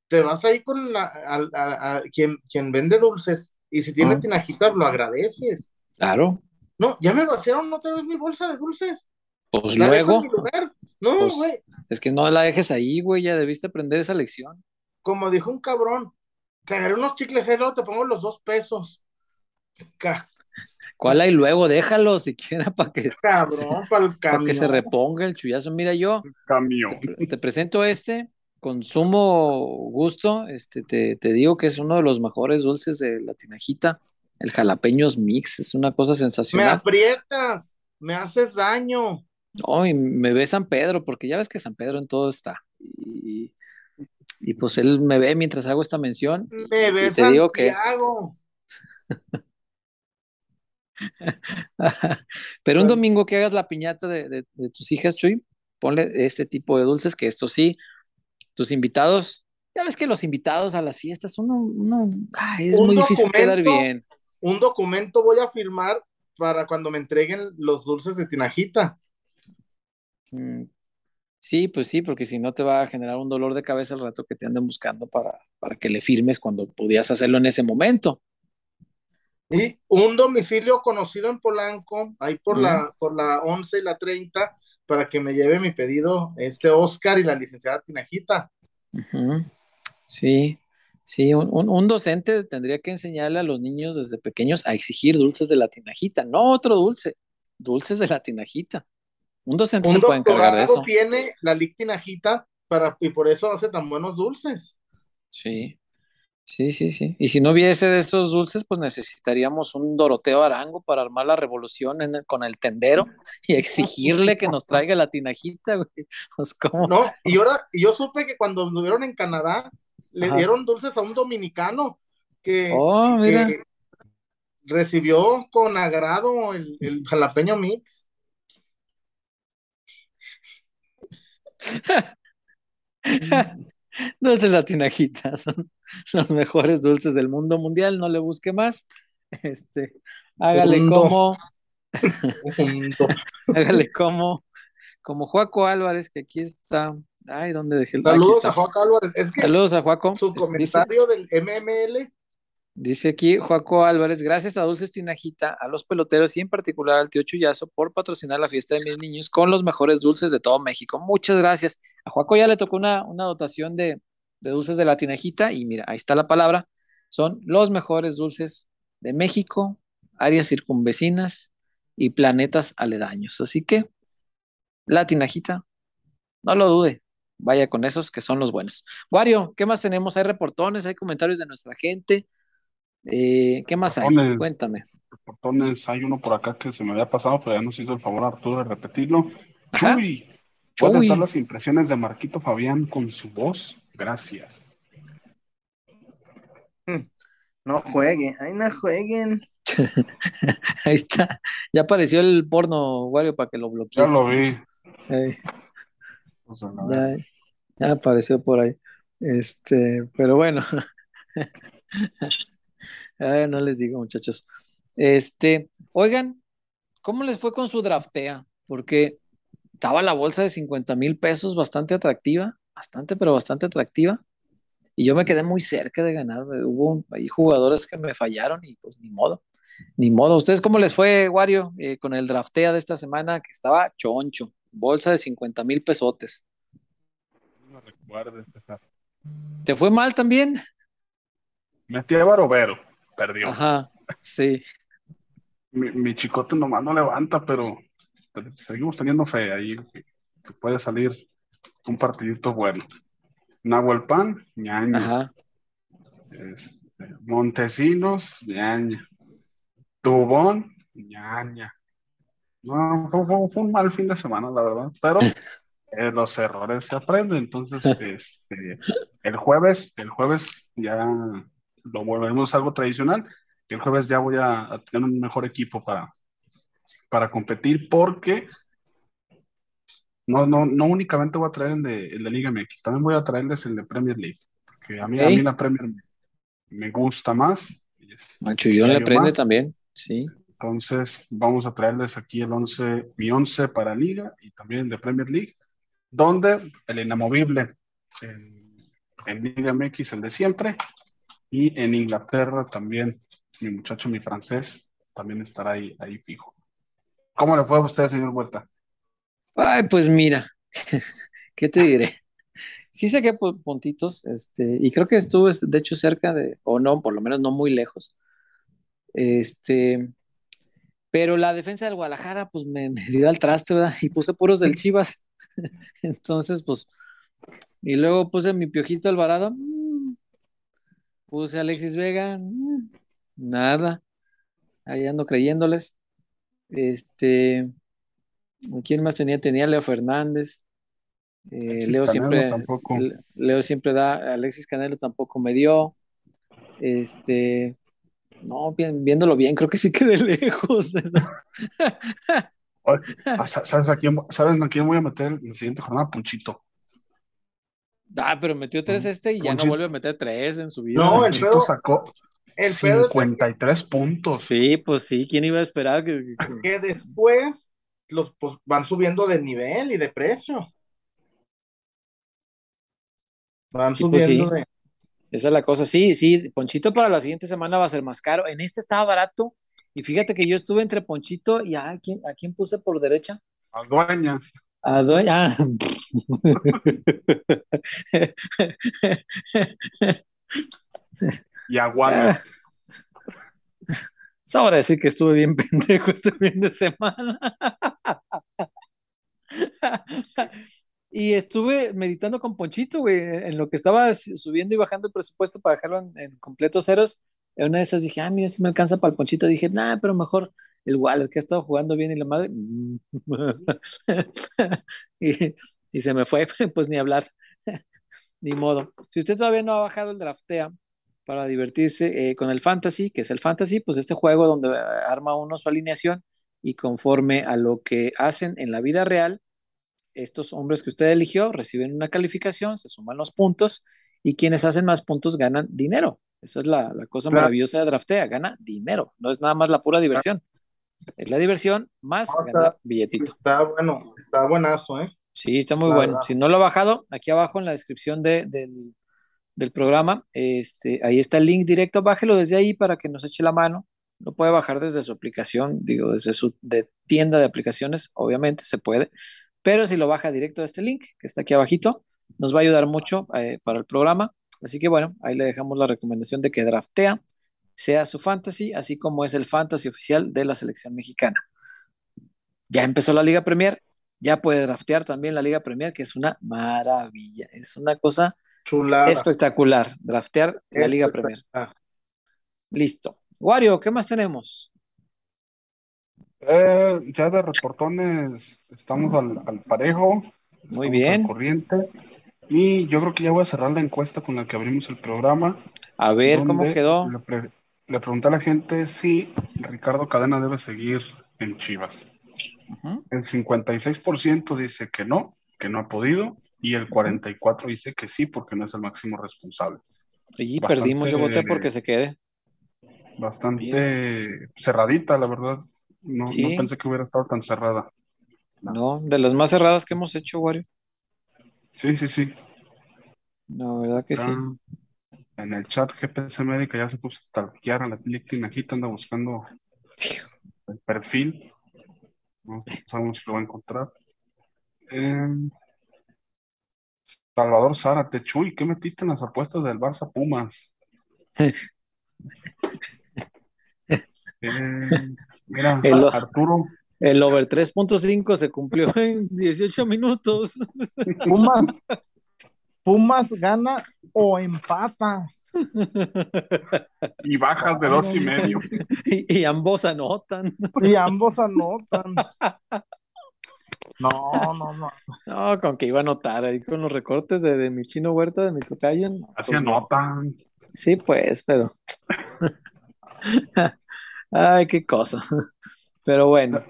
te vas ahí con la, a- a- a quien, quien vende dulces y si tiene Ah. tinajitas lo agradeces. Claro. No, ya me vaciaron otra vez mi bolsa de dulces. Pues La dejo luego, en mi lugar. No, Pues- güey, es que no la dejes ahí, güey. Ya debiste aprender esa lección. como dijo un cabrón, te agarré unos chicles y luego te pongo los dos pesos. Ca- ¿Cuál hay luego? Déjalo siquiera para que, Cabrón, para el para que se reponga el chullazo. Mira, yo camión. te presento este con sumo gusto. Este, te, te digo que es uno de los mejores dulces de la tinajita. El jalapeños mix es una cosa Me sensacional. aprietas, me haces daño. No, y me ve San Pedro, porque ya ves que San Pedro en todo está. Y, y pues él me ve mientras hago esta mención. Me y ves te digo que, pero un domingo que hagas la piñata de, de- de tus hijas, Chuy, ponle este tipo de dulces, que esto sí, tus invitados, ya ves que los invitados a las fiestas, uno, uno, ay, es Un muy difícil quedar bien. Un documento voy a firmar para cuando me entreguen los dulces de tinajita. Mm, Sí, pues sí, porque si no te va a generar un dolor de cabeza el rato que te anden buscando para, para que le firmes cuando podías hacerlo en ese momento. Y un domicilio conocido en Polanco, ahí por Mm. la, por la 11 y la 30, para que me lleve mi pedido este Oscar y la licenciada Tinajita. Sí, sí, un, un- un docente tendría que enseñarle a los niños desde pequeños a exigir dulces de la tinajita, no otro dulce, dulces de la tinajita. Un docente Un se puede encargar de eso. tiene la Lic Tinajita para, y por eso hace tan buenos dulces. Sí, sí, sí, sí. Y si no hubiese de esos dulces, pues necesitaríamos un Doroteo Arango para armar la revolución en el- con el tendero y exigirle que nos traiga la tinajita, güey. Pues, ¿cómo? No, y ahora, y yo supe que cuando estuvieron en Canadá, le Ajá. dieron dulces a un dominicano que, Oh, mira. que recibió con agrado el, el jalapeño mix. Dulces la tinajita, son los mejores dulces del mundo mundial, no le busque más. Este, hágale Mundo. como, hágale como, como Juaco Álvarez, que aquí está. Ay, ¿dónde dejé el? Saludos a Juan Álvarez. Es que Saludos a Juaco. su Dice, comentario del MML, dice aquí Juaco Álvarez, gracias a Dulces Tinajita, a los peloteros y en particular al tío Chuyazo por patrocinar la fiesta de mis niños con los mejores dulces de todo México. Muchas gracias. A Juaco ya le tocó una, una dotación de, de dulces de la tinajita y mira, ahí está la palabra, son los mejores dulces de México, áreas circunvecinas y planetas aledaños. Así que, la tinajita, no lo dude, vaya con esos que son los buenos. Wario, ¿qué más tenemos? Hay reportones, hay comentarios de nuestra gente. Eh, ¿Qué más hay? Cuéntame. Reportones, hay uno por acá que se me había pasado, pero ya nos hizo el favor Arturo de repetirlo. Ajá. Chuy, ¿puedes Chuy. dar las impresiones de Marquito Fabián con su voz? Gracias. No jueguen, ay, no jueguen. Ahí está. Ya apareció el porno, Wario, para que lo Ya bloquees. lo vi. Ya, ya apareció por ahí. Este, pero bueno. Ay, no les digo, muchachos. Este, oigan, ¿cómo les fue con su draftea? Porque estaba la bolsa de 50 mil pesos bastante atractiva, bastante, pero bastante atractiva. Y yo me quedé muy cerca de ganar. Hubo ahí jugadores que me fallaron y pues ni modo, ni modo. ¿Ustedes cómo les fue, Wario, eh, con el draftea de esta semana que estaba choncho? Bolsa de 50 mil pesotes. No recuerdes, César. ¿Te fue mal también? Metí a Barovero, perdió. Ajá, sí. Mi, mi chicote nomás no levanta, pero seguimos teniendo fe ahí que, puede salir un partidito bueno. Nahuelpan, ñaña. Ajá. Este, Montesinos, ñaña. Tubón, ñaña. No, fue un mal fin de semana, la verdad, pero eh, los errores se aprenden. Entonces, este, el jueves, el jueves ya lo volveremos algo tradicional. El jueves ya voy a, a tener un mejor equipo para, para competir porque no, no, no únicamente voy a traer el de, el de Liga MX, también voy a traerles el de Premier League, porque a mí, a Ok. mí la Premier me, gusta más. Manchullón le diario prende más. también, sí. Entonces, vamos a traerles aquí el 11, mi 11 para Liga y también el de Premier League, donde el inamovible en, en Liga MX, el de siempre, y en Inglaterra también, mi muchacho, mi francés, también estará ahí, ahí fijo. ¿Cómo le fue a usted, señor Huerta? Ay, pues mira, ¿qué te diré? Sí saqué pu- puntitos, este, y creo que estuve, de hecho, cerca de, o no, por lo menos no muy lejos. Este, pero la defensa del Guadalajara, pues me, me dio al traste, ¿verdad? Y puse puros del Chivas. Entonces, pues, y luego puse mi Piojito Alvarado, puse a Alexis Vega, nada, ahí ando creyéndoles. Este, ¿quién más tenía? Tenía Leo Fernández. Eh, Leo siempre, tampoco. Le- Leo siempre da, Alexis Canelo tampoco me dio. Este, no, bien- viéndolo bien, creo que sí quedé lejos. ah, sa- ¿Sabes a quién, sabes a quién voy a meter en la siguiente jornada? Punchito. Ah, pero metió tres este y ya no vuelve a meter tres en su vida. No, el pedo- sacó El pedo es 53 puntos. Sí, pues sí, ¿quién iba a esperar que, que- que después los pues, van subiendo de nivel y de precio. Van Sí, pues subiendo sí. de. Esa es la cosa. Sí, sí, Ponchito para la siguiente semana va a ser más caro. En este estaba barato. Y fíjate que yo estuve entre Ponchito y ¿a quién, a quién puse por derecha? Las dueñas. Ah. Y Aguana. Ah. Sobra decir que estuve bien pendejo este fin de semana. Y estuve meditando con Ponchito, güey, en lo que estaba subiendo y bajando el presupuesto para dejarlo en, en completos ceros. En una de esas dije, ah, mira, si me alcanza para el Ponchito. Dije, nah, pero mejor el Waller, que ha estado jugando bien y la madre. y, y se me fue, pues ni hablar. Ni modo. Si usted todavía no ha bajado el draftea para divertirse eh, con el fantasy, que es el fantasy, pues este juego donde eh, arma uno su alineación y conforme a lo que hacen en la vida real, estos hombres que usted eligió reciben una calificación, se suman los puntos y quienes hacen más puntos ganan dinero. Esa es la, la cosa Claro. maravillosa de draftea, gana dinero, no es nada más la pura diversión. Es la diversión más No, está- ganar billetito. Está bueno, está buenazo, ¿eh? Sí, está muy La bueno. verdad. Si no lo ha bajado, aquí abajo en la descripción de- del, del programa, este, ahí está el link directo, bájelo desde ahí para que nos eche la mano. Lo puede bajar desde su aplicación, digo, desde su de tienda de aplicaciones, obviamente se puede, pero si lo baja directo de este link, que está aquí abajito, nos va a ayudar mucho eh, para el programa. Así que bueno, ahí le dejamos la recomendación de que draftea sea su fantasy, así como es el fantasy oficial de la selección mexicana. Ya empezó la Liga Premier, ya puede draftear también la Liga Premier, que es una maravilla, es una cosa espectacular, draftear la Liga Premier. Listo. Wario, ¿qué más tenemos? Eh, ya de reportones estamos al, parejo. Muy bien. corriente. Y yo creo que ya voy a cerrar la encuesta con la que abrimos el programa. A ver cómo quedó. Le, pregunté a la gente si Ricardo Cadena debe seguir en Chivas. El 56% dice que no, que no ha podido, y el 44% dice que sí, porque no es el máximo responsable. Y perdimos, yo voté porque se quede. Bastante cerradita, la verdad. No, pensé que hubiera estado tan cerrada. No. de las más cerradas que hemos hecho, Wario. Sí, sí, sí. La verdad que sí. En el chat GPS Médica ya se puso a stalkear a la Tinajita, anda buscando el perfil. No sabemos si lo va a encontrar. Em, Salvador Zárate, Chuy, ¿qué metiste en las apuestas del Barça Pumas? Em, mira, Arturo. El over 3.5 se cumplió en 18 minutos. Pumas, Pumas gana o empata. Y bajas de dos y medio. Y, ambos anotan. Y ambos anotan. No, no, no. No, con que iba a anotar ahí con los recortes de, mi chino huerta, de mi tocayo. Así pues anotan. Sí, pues, pero. Ay, qué cosa. Pero bueno.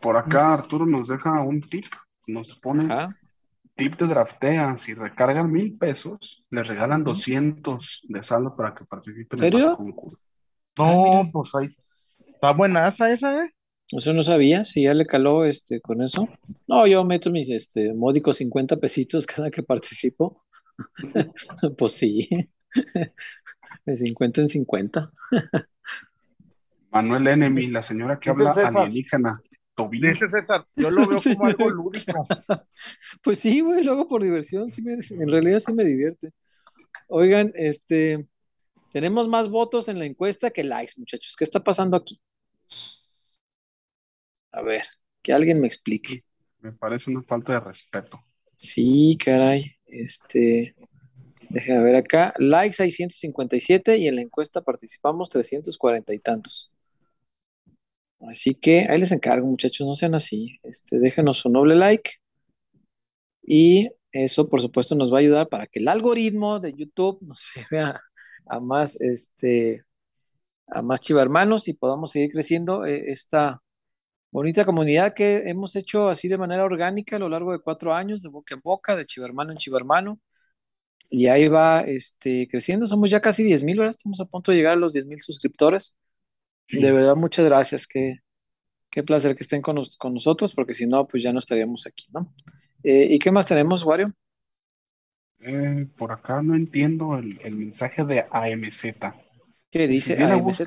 Por acá Arturo nos deja un tip. Nos pone tip de draftea. Si recargan mil pesos, les regalan 200 de saldo para que participen en el concurso. No, pues ahí. Está buena esa, esa, ¿eh? Eso no sabía, si ya le caló este con eso. No, yo meto mis este módicos 50 pesitos cada que participo. pues sí. De 50 en 50. Manuel Enemy, la señora que habla alienígena. Dice César, yo lo veo como algo lúdico. Pues sí, güey, lo hago por diversión, sí en realidad sí me divierte. Oigan, este, tenemos más votos en la encuesta que likes, muchachos. ¿Qué está pasando aquí? A ver, que alguien me explique. Me parece una falta de respeto. Sí, caray. Este, déjame ver acá. Likes hay 157 y en la encuesta participamos 340 y tantos. Así que ahí les encargo, muchachos, no sean así. Este, déjenos su noble like. Y eso, por supuesto, nos va a ayudar para que el algoritmo de YouTube nos vea a más, este, a más chivarmanos y podamos seguir creciendo eh, esta bonita comunidad que hemos hecho así de manera orgánica a lo largo de cuatro años, de boca en boca, de chivermano en chivermano. Y ahí va este, creciendo. Somos ya casi 10 mil, Estamos a punto de llegar a los 10 mil suscriptores. De verdad, muchas gracias. Qué, qué placer que estén con, nosotros, porque si no, pues ya no estaríamos aquí, ¿no? Eh, ¿Y qué más tenemos, Wario? Eh, por acá no entiendo el, mensaje de AMZ. ¿Qué dice AMZ?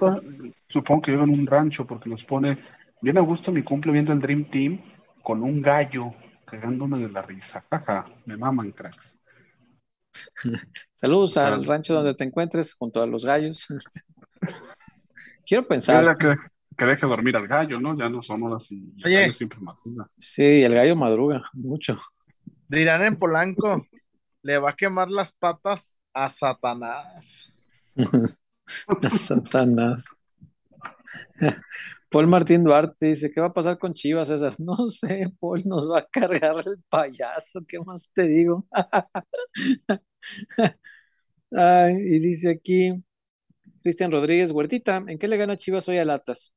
supongo que vive en un rancho porque nos pone, bien a gusto mi cumple viendo el Dream Team con un gallo cagándome de la risa. Jaja, me maman cracks. Saludos al rancho donde te encuentres junto a los gallos. Quiero pensar. Que, que, deje dormir al gallo, ¿no? Ya no son horas y el gallo siempre madruga. Sí, el gallo madruga mucho. Dirán en Polanco, le va a quemar las patas a Satanás. a Satanás. Paul Martín Duarte dice, ¿qué va a pasar con Chivas esas? No sé, Paul nos va a cargar el payaso, ¿qué más te digo? Ay, y dice aquí, Cristian Rodríguez Huertita, ¿en qué le gana Chivas hoy al Atlas?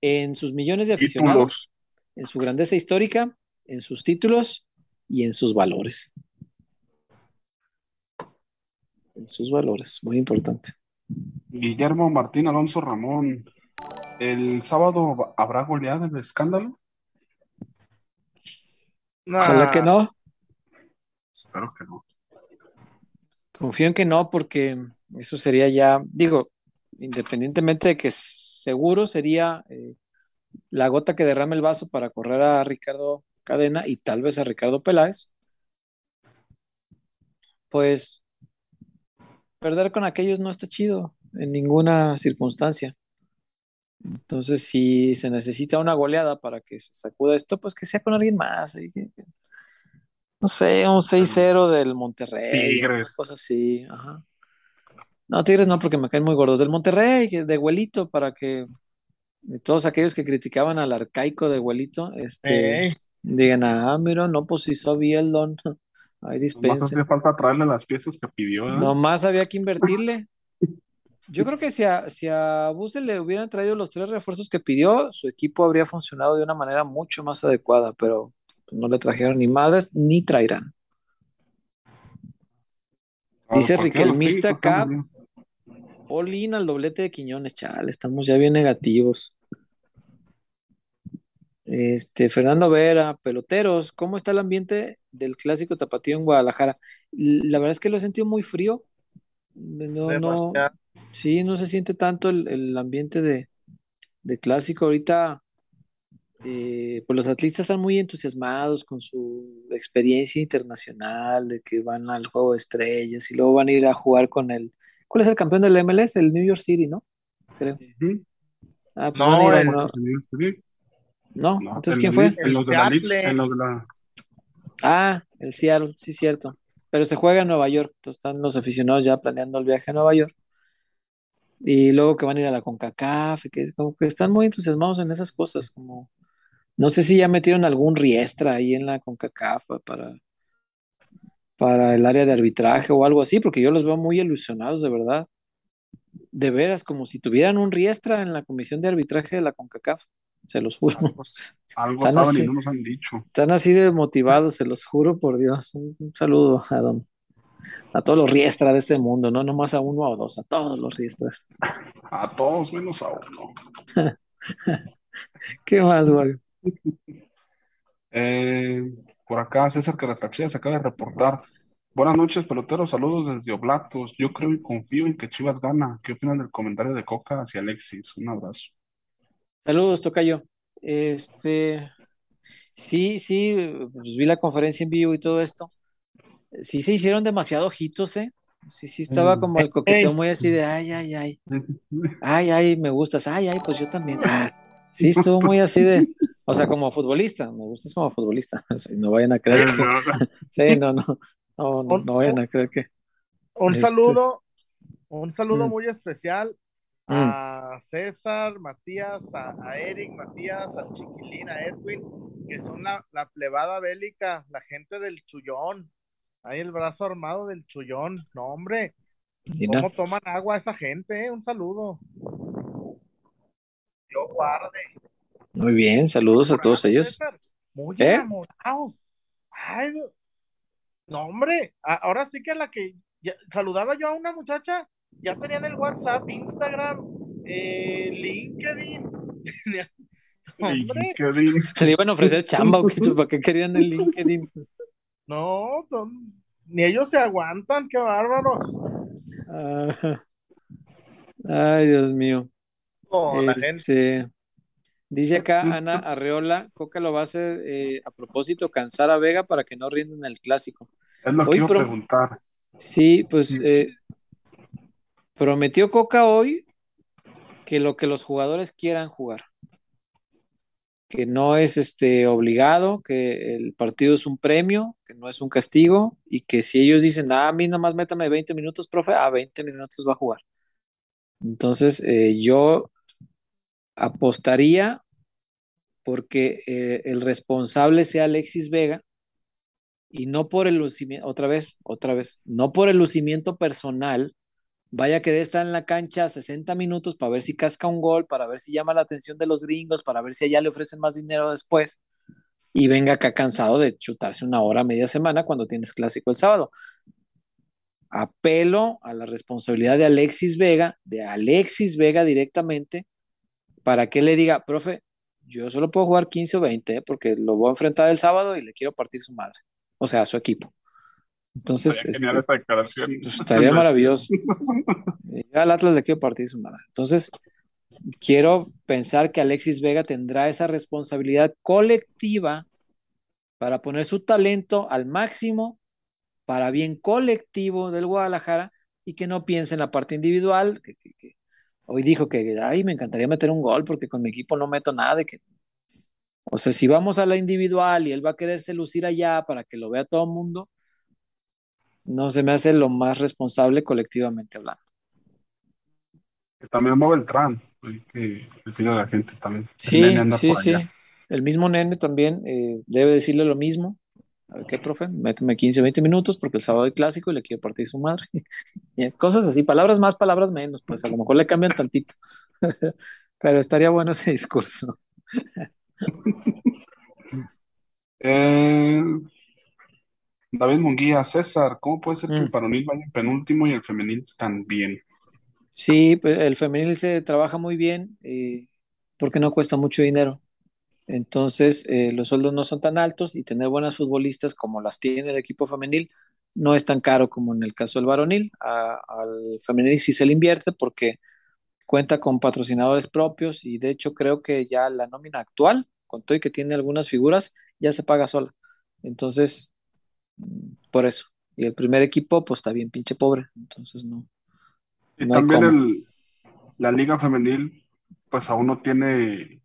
En sus millones de aficionados, en su grandeza histórica, en sus títulos y en sus valores. En sus valores, muy importante. Guillermo Martín Alonso Ramón, ¿el sábado habrá goleada el escándalo? Ojalá que no. Espero que no. Confío en que no, porque eso sería ya, digo, independientemente de que seguro sería eh, la gota que derrame el vaso para correr a Ricardo Cadena y tal vez a Ricardo Peláez. pues perder con aquellos no está chido en ninguna circunstancia. Entonces, si se necesita una goleada para que se sacuda esto, pues que sea con alguien más. No sé, un 6-0 del Monterrey. Cosas así. Ajá. No, Tigres no, porque me caen muy gordos. Del Monterrey, de Huelito, para que todos aquellos que criticaban al arcaico de Huelito, este, digan, ah, mira, no, pues hizo el don. Ahí Nomás hacía falta traerle las piezas que pidió. ¿eh? Nomás había que invertirle. Yo creo que si a, si a Buse le hubieran traído los tres refuerzos que pidió, su equipo habría funcionado de una manera mucho más adecuada, pero no le trajeron ni madres ni traerán. Dice Riquelmista acá, Olin al doblete de Quiñones, chale, estamos ya bien negativos. Este, Fernando Vera, peloteros, ¿cómo está el ambiente del clásico tapatío en Guadalajara? La verdad es que lo he sentido muy frío. No, no, sí, no se siente tanto el, ambiente de, clásico. Ahorita, eh, pues los atletas están muy entusiasmados con su experiencia internacional, de que van al juego de estrellas y luego van a ir a jugar con el. ¿Cuál es el campeón del MLS? El New York City, ¿no? Creo. Ah, pues no, van a ir a, no, entonces ¿quién fue? En los, de la, Ah, el Seattle, sí, cierto. Pero se juega en Nueva York, entonces están los aficionados ya planeando el viaje a Nueva York. Y luego que van a ir a la CONCACAF, y que como que están muy entusiasmados en esas cosas, como no sé si ya metieron algún riestra ahí en la CONCACAF para, para el área de arbitraje o algo así, porque yo los veo muy ilusionados, de verdad. De veras, como si tuvieran un riestra en la comisión de arbitraje de la CONCACAF se los juro. Algo, saben así, y no nos han dicho. Están así de motivados, se los juro por Dios. Un, saludo a don, a todos los riestras de este mundo, no nomás a uno o dos, a todos los riestras. A todos menos a uno. ¿Qué más, güey? Eh, por acá César Carataxia se acaba de reportar. Buenas noches, peloteros. Saludos desde Oblatos. Yo creo y confío en que Chivas gana. ¿Qué opinan del comentario de Coca hacia Alexis? Un abrazo. Saludos, Tocayo. Este, sí, sí, pues vi la conferencia en vivo y todo esto. Sí se hicieron demasiado ojitos, ¿eh? Sí, sí, estaba como el coqueteo muy así de, ay, ay, ay, ay, ay, me gustas, ay, ay, pues yo también. Ah, sí, estuvo muy así de, o sea, como futbolista, me gustas como futbolista. no vayan a creer que, sí, no, no, no, no, vayan a creer que. Un este, saludo, un saludo mm. muy especial Mm. a César, Matías, a, Eric, Matías, al Chiquilín, a Edwin, que son la, plebada bélica, la gente del Chullón. Ahí el brazo armado del Chullón. No, hombre. ¿Cómo toman agua esa gente? Eh? Un saludo. Yo guarde. Muy bien, saludos a todos ellos. muy ¿Eh? enamorados. Ay, no, hombre. Ahora sí que a la que saludaba yo a una muchacha ya tenían el WhatsApp, Instagram, eh, LinkedIn. LinkedIn. Se le iban a ofrecer chamba, ¿para qué querían el LinkedIn? No, ni ellos se aguantan, qué bárbaros. ay, Dios mío. Este, Dice acá Ana Arreola, Coca lo va a hacer eh, a propósito, cansar a Vega para que no rinden el clásico. Es lo que iba a preguntar. Sí, pues eh, Prometió Coca hoy que lo que los jugadores quieran jugar. Que no es este obligado, que el partido es un premio, que no es un castigo, y que si ellos dicen, ah, a mí nomás métame 20 minutos, profe, a 20 minutos va a jugar. Entonces, eh, yo apostaría porque eh, el responsable sea Alexis Vega y no por el lucimiento, otra vez, otra vez, no por el lucimiento personal vaya a querer estar en la cancha 60 minutos para ver si casca un gol, para ver si llama la atención de los gringos, para ver si allá le ofrecen más dinero después y venga acá cansado de chutarse una hora media semana cuando tienes clásico el sábado. Apelo a la responsabilidad de Alexis Vega, de Alexis Vega directamente, para que le diga, profe, yo solo puedo jugar 15 o 20 ¿eh? porque lo voy a enfrentar el sábado y le quiero partir su madre, o sea, su equipo. Entonces, este, esa declaración. Pues, estaría maravilloso. Ya al Atlas le quiero partir su madre. Entonces, quiero pensar que Alexis Vega tendrá esa responsabilidad colectiva para poner su talento al máximo para bien colectivo del Guadalajara y que no piense en la parte individual. Que, hoy dijo que, ay, me encantaría meter un gol porque con mi equipo no meto nada. De que... O sea, si vamos a la individual y él va a quererse lucir allá para que lo vea todo el mundo, no se me hace lo más responsable colectivamente hablando. También va Beltrán, que decirle a la gente también. Sí, sí, sí. El mismo nene también eh, debe decirle lo mismo. A ver qué, profe, méteme 15, 20 minutos porque el sábado hay clásico y le quiero partir su madre. Cosas así, palabras más, palabras menos, pues a lo mejor le cambian tantito. Pero estaría bueno ese discurso. eh, David Munguía, César, ¿cómo puede ser que el mm. varonil vaya en penúltimo y el femenil también? Sí, el femenil se trabaja muy bien eh, porque no cuesta mucho dinero. Entonces, eh, los sueldos no son tan altos y tener buenas futbolistas como las tiene el equipo femenil no es tan caro como en el caso del varonil. al femenil sí se le invierte porque cuenta con patrocinadores propios y de hecho creo que ya la nómina actual, con todo y que tiene algunas figuras, ya se paga sola. Entonces, por eso. Y el primer equipo, pues está bien pinche pobre, entonces no. Y también la liga femenil, pues aún no tiene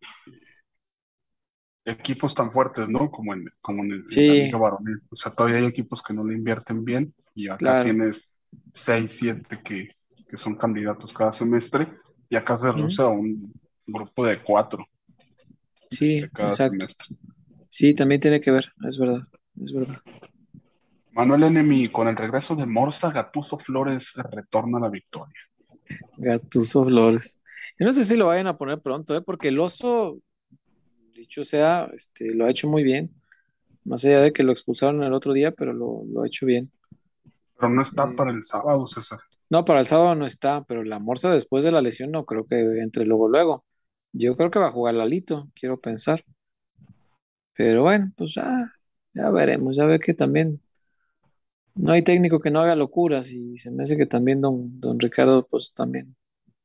equipos tan fuertes, ¿no? Como en, como en, la liga varonil. O sea, todavía hay equipos que no le invierten bien y acá tienes seis, siete que, son candidatos cada semestre y acá se reduce a un grupo de cuatro. Sí, exacto. Sí, también tiene que ver, es verdad, es verdad. Manuel Enemi, con el regreso de Morsa, Gatuso Flores retorna a la victoria. Gatuso Flores. Yo no sé si lo vayan a poner pronto, ¿eh? porque el oso, dicho sea, este, lo ha hecho muy bien. Más allá de que lo expulsaron el otro día, pero lo, ha hecho bien. Pero no está para el sábado, César. No, para el sábado no está, pero la Morsa después de la lesión no creo que entre luego luego. Yo creo que va a jugar Lalito, quiero pensar. Pero bueno, pues ya, ya veremos, ya ve que también no hay técnico que no haga locuras y se me hace que también don, don Ricardo, pues también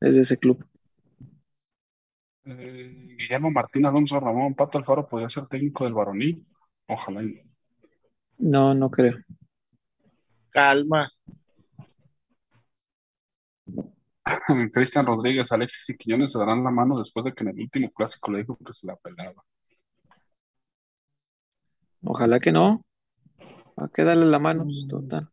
es de ese club. Eh, Guillermo Martín Alonso Ramón Pato Alfaro podría ser técnico del varonil. Ojalá. No, no creo. Calma. Cristian Rodríguez, Alexis y Quiñones se darán la mano después de que en el último clásico le dijo que se la pelaba. Ojalá que no. ¿A qué darle la mano? Pues, total.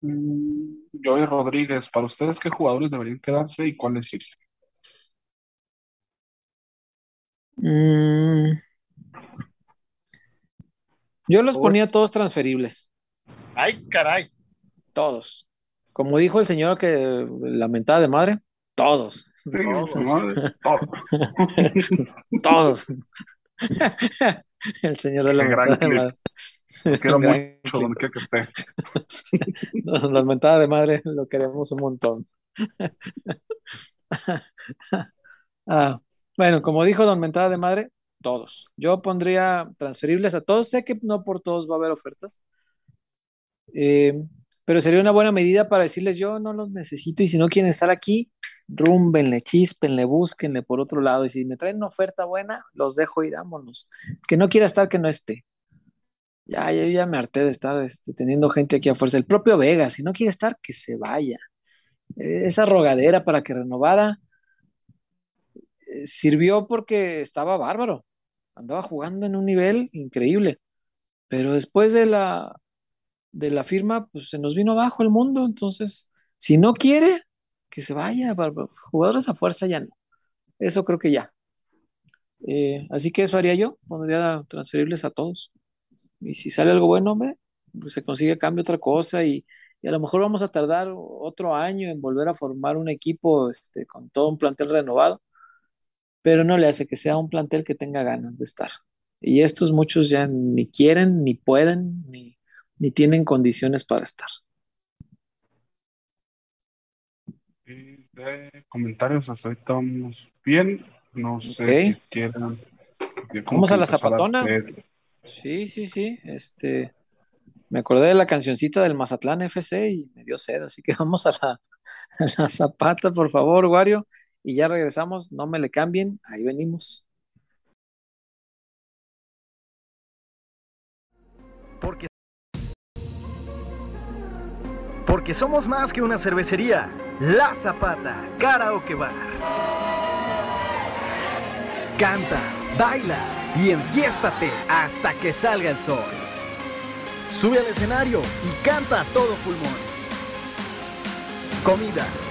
Mm, Joey Rodríguez, para ustedes, ¿qué jugadores deberían quedarse y cuáles irse? Mm. yo los ponía todos transferibles. Ay, caray. Todos. Como dijo el señor que lamentada de madre, todos. todos. el señor de la mentada de madre. quiero mucho donde que esté. la mentada de madre lo queremos un montón. Ah, bueno, como dijo Don Mentada de Madre, todos. Yo pondría transferibles a todos. Sé que no por todos va a haber ofertas. Eh, pero sería una buena medida para decirles yo no los necesito y si no quieren estar aquí, rúmbenle, chispenle, búsquenle por otro lado. Y si me traen una oferta buena, los dejo y dámonos. Que no quiera estar, que no esté. Ya, ya, me harté de estar este, teniendo gente aquí a fuerza. El propio Vega, si no quiere estar, que se vaya. Esa rogadera para que renovara eh, sirvió porque estaba bárbaro. Andaba jugando en un nivel increíble. Pero después de la, de la firma, pues se nos vino abajo el mundo. Entonces, si no quiere, que se vaya, jugadores a fuerza ya no. Eso creo que ya. Eh, así que eso haría yo, pondría transferibles a todos. Y si sale algo bueno, pues se consigue cambio otra cosa y, a lo mejor vamos a tardar otro año en volver a formar un equipo este, con todo un plantel renovado, pero no le hace que sea un plantel que tenga ganas de estar. Y estos muchos ya ni quieren, ni pueden, ni, ni tienen condiciones para estar. de comentarios, hasta ahorita vamos bien. No sé si quieran. Vamos a la zapatona. Sí, sí, sí. Este, me acordé de la cancioncita del Mazatlán FC y me dio sed, así que vamos a la, a la zapata, por favor, Wario. Y ya regresamos, no me le cambien, ahí venimos. Porque que somos más que una cervecería. La Zapata, Karaoke Bar. Canta, baila y enfiéstate hasta que salga el sol. Sube al escenario y canta a todo pulmón. Comida,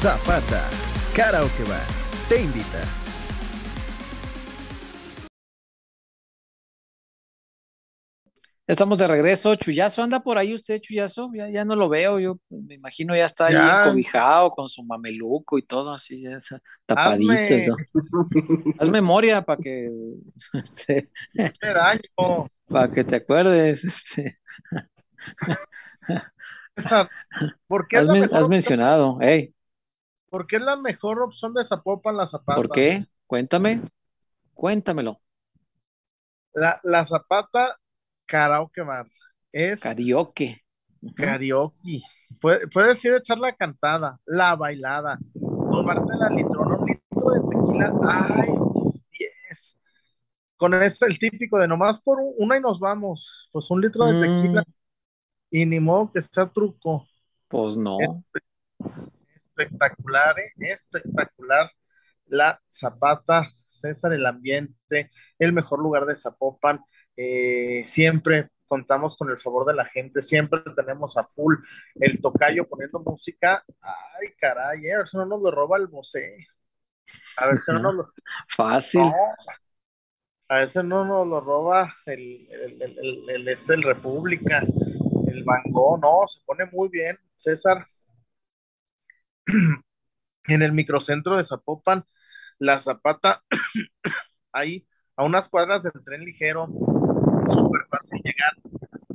Zapata, Karaoke Bar, te invita. Estamos de regreso. Chuyazo, anda por ahí usted, Chuyazo. Ya, ya no lo veo. Yo me imagino ya está ahí Ya. encobijado con su mameluco y todo así, ya esa- tapadito. Hazme. Haz memoria para que, este, daño. para que te acuerdes. Este, ¿por qué, has, men- has mencionado. Hey, por qué es la mejor opción de Zapopan la Zapata? ¿por qué? Cuéntame. Cuéntamelo. La, la Zapata Karaoke Bar es Karaoke. Karaoke. Puede- Puedes ir a echar la cantada, la bailada, tomarte la litrona, un litro de tequila. ¡Ay, mis pies! Con este, el típico de nomás por un- una y nos vamos. Pues un litro de Mm, tequila y ni modo que sea truco. pues no. Espectacular, ¿eh? Espectacular. La Zapata, César, el ambiente, el mejor lugar de Zapopan. Eh, siempre contamos con el favor de la gente, siempre tenemos a full el tocayo poniendo música. Ay, caray, eh, a ver si no nos lo roba el Bosé. A ver si no nos lo, Fácil. no, a si no nos lo roba el, el, el, este, el República, el Gogh, no, se pone muy bien, César. En el microcentro de Zapopan, la Zapata, ahí a unas cuadras del tren ligero, súper fácil llegar,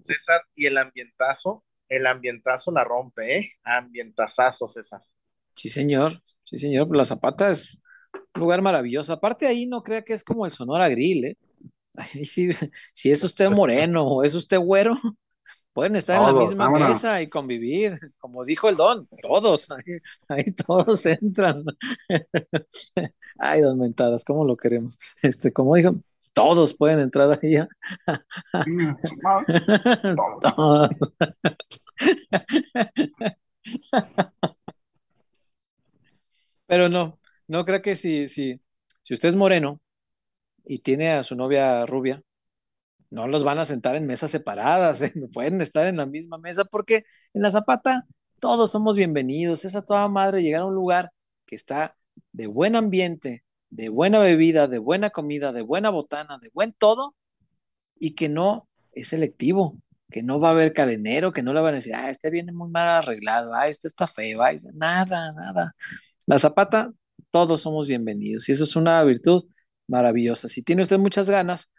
César, y el ambientazo, el ambientazo la rompe, ¿eh? Ambientazazo, César. Sí, señor. Sí, señor. La Zapata es un lugar maravilloso. Aparte ahí no crea que es como el Sonora Grill, ¿eh? Ahí sí, si es usted moreno o es usted güero, pueden estar en la misma vámonos. mesa y convivir. Como dijo el don, todos, ahí, ahí todos entran. Ay, don Mentadas, ¿cómo lo queremos? Este, como dijo, todos pueden entrar ahí. ¿eh? Todos. Pero no, no creo que si, si, si usted es moreno y tiene a su novia rubia, no los van a sentar en mesas separadas, ¿eh? Pueden estar en la misma mesa porque en la Zapata todos somos bienvenidos. Es a toda madre llegar a un lugar que está de buen ambiente, de buena bebida, de buena comida, de buena botana, de buen todo y que no es selectivo, que no va a haber cadenero, que no le van a decir, ah, este viene muy mal arreglado, ah, este está feo, ay, nada, nada. La Zapata, todos somos bienvenidos y eso es una virtud maravillosa. Si tiene usted muchas ganas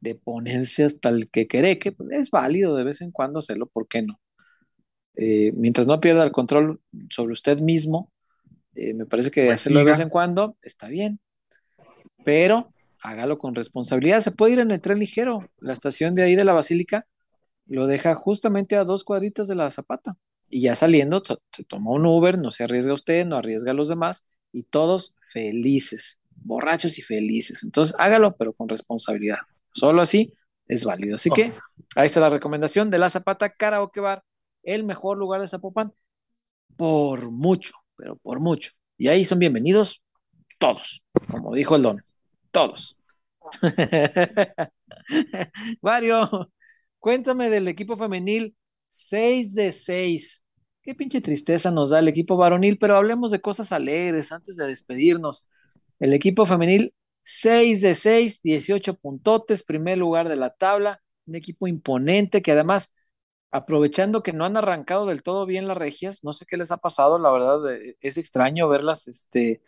de ponerse hasta el que quereque, que es válido de vez en cuando hacerlo, ¿por qué no? Eh, mientras no pierda el control sobre usted mismo, eh, me parece que Pues hacerlo de vez en cuando está bien, pero hágalo con responsabilidad. Se puede ir en el tren ligero, la estación de ahí de la Basílica lo deja justamente a dos cuadritas de la Zapata. Y ya saliendo, se toma un Uber, no se arriesga usted, no arriesga a los demás, y todos felices, borrachos y felices. Entonces, hágalo, pero con responsabilidad. Solo así es válido. Así que ahí está la recomendación de la Zapata Karaoke Bar, el mejor lugar de Zapopan, por mucho, pero por mucho. Y ahí son bienvenidos todos, como dijo el don, todos. Mario, cuéntame del equipo femenil 6 de 6. Qué pinche tristeza nos da el equipo varonil, pero hablemos de cosas alegres antes de despedirnos. El equipo femenil 6 de 6, 18 puntotes, primer lugar de la tabla, un equipo imponente que además, aprovechando que no han arrancado del todo bien las regias, no sé qué les ha pasado, la verdad eh, es extraño verlas este,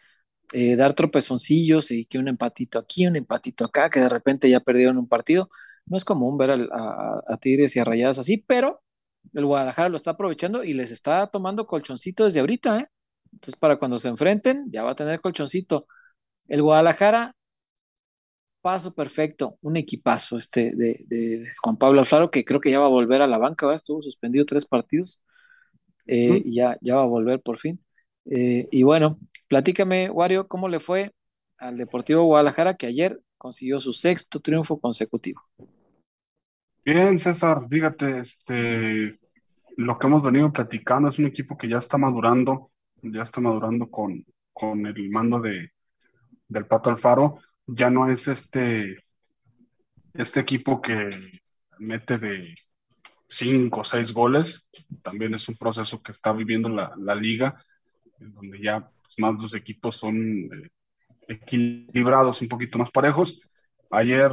eh, dar tropezoncillos y que un empatito aquí, un empatito acá, que de repente ya perdieron un partido. No es común ver a, Tigres y a Rayadas así, pero el Guadalajara lo está aprovechando y les está tomando colchoncito desde ahorita, ¿eh? Entonces, para cuando se enfrenten, ya va a tener colchoncito. El Guadalajara, paso perfecto, un equipazo este de, Juan Pablo Alfaro, que creo que ya va a volver a la banca, estuvo suspendido tres partidos, eh, y ya, ya va a volver por fin. Eh, y bueno, platícame, Wario, ¿cómo le fue al Deportivo Guadalajara que ayer consiguió su sexto triunfo consecutivo? Bien, César, fíjate, este, lo que hemos venido platicando es un equipo que ya está madurando, ya está madurando con, con el mando de, del Pato Alfaro, ya no es este, este equipo que mete de cinco o seis goles, también es un proceso que está viviendo la, la liga, donde ya pues, más los equipos son eh, equilibrados, un poquito más parejos. Ayer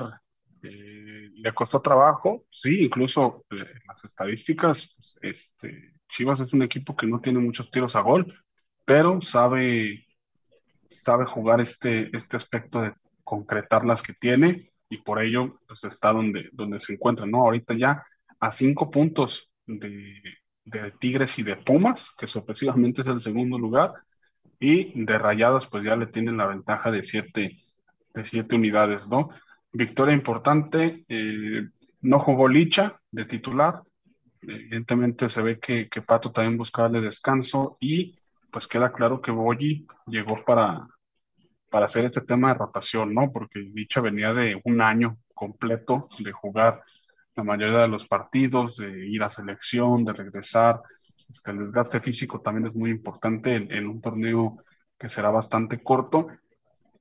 eh, le costó trabajo, sí, incluso eh, las estadísticas, pues, este, Chivas es un equipo que no tiene muchos tiros a gol, pero sabe, sabe jugar este, este aspecto de concretar las que tiene y por ello pues está donde, donde se encuentra, ¿no? Ahorita ya a cinco puntos de, de Tigres y de Pumas, que sorpresivamente es el segundo lugar, y de Rayadas pues ya le tienen la ventaja de siete, de siete unidades, ¿no? Victoria importante, eh, no jugó Licha de titular, evidentemente se ve que, Pato también buscaba darle descanso y pues queda claro que Boyi llegó para, para hacer este tema de rotación, ¿no? Porque Licha venía de un año completo de jugar la mayoría de los partidos, de ir a selección, de regresar. Este, el desgaste físico también es muy importante en, un torneo que será bastante corto.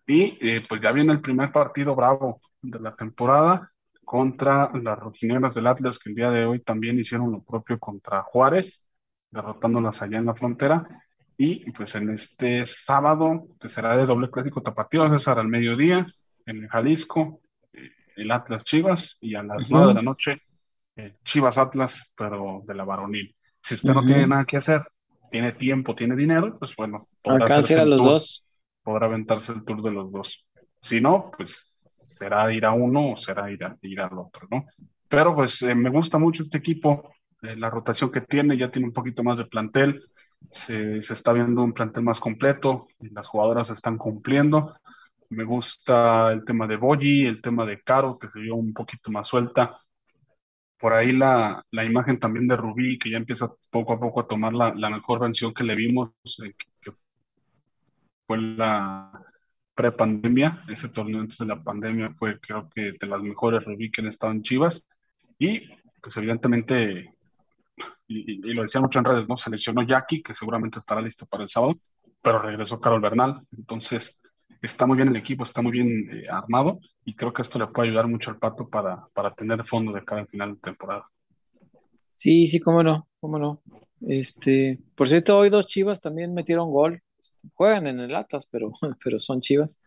Y eh, pues ya viene el primer partido bravo de la temporada contra las rojineras del Atlas, que el día de hoy también hicieron lo propio contra Juárez, derrotándolas allá en la frontera. Y pues en este sábado, que será de doble clásico tapatío, César, al mediodía, en Jalisco, el Atlas Chivas y a las nueve de la noche el Chivas Atlas, pero de la varonil. Si usted no tiene nada que hacer, tiene tiempo, tiene dinero, pues bueno, podrá a los dos. Podrá aventarse el tour de los dos. Si no, pues será ir a uno o será ir, a, ir al otro, ¿no? Pero pues eh, me gusta mucho este equipo, eh, la rotación que tiene, ya tiene un poquito más de plantel, se, se está viendo un plantel más completo, y las jugadoras están cumpliendo me gusta el tema de Boyi, el tema de Caro, que se vio un poquito más suelta. Por ahí la, la imagen también de Rubí, que ya empieza poco a poco a tomar la, la mejor versión que le vimos, eh, que, fue la prepandemia. Ese torneo antes de la pandemia fue, creo que, de las mejores Rubí que han estado en Chivas. Y, pues, evidentemente, y, lo decía mucho en redes, ¿no? Se lesionó Jackie, que seguramente estará listo para el sábado, pero regresó Carol Bernal. Entonces, está muy bien el equipo, está muy bien eh, armado y creo que esto le puede ayudar mucho al Pato para, para tener fondo de cara al final de temporada. Sí, sí, cómo no, cómo no. Este, por cierto, hoy dos Chivas también metieron gol. Este, juegan en el Atlas, pero, pero son Chivas.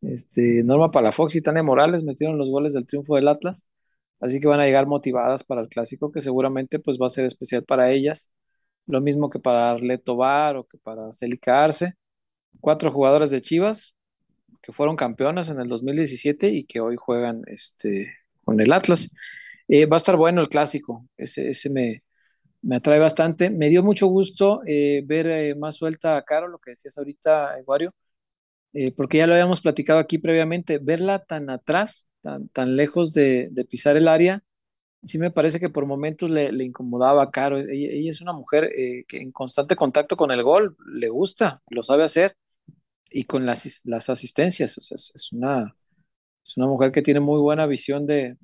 Este, Norma Palafox y Tania Morales metieron los goles del triunfo del Atlas. Así que van a llegar motivadas para el clásico, que seguramente pues va a ser especial para ellas. Lo mismo que para Arleto Bar o que para Celica Arce. Cuatro jugadores de Chivas, que fueron campeonas en el 2017 y que hoy juegan este, con el Atlas. Eh, va a estar bueno el clásico, ese, me, me atrae bastante. Me dio mucho gusto eh, ver eh, más suelta a Caro, lo que decías ahorita, Wario, porque ya lo habíamos platicado aquí previamente, verla tan atrás, tan, lejos de, pisar el área, sí me parece que por momentos le, incomodaba Caro. Ella, es una mujer que en constante contacto con el gol, le gusta, lo sabe hacer y con las, asistencias. es, una, es una mujer que tiene muy buena visión de,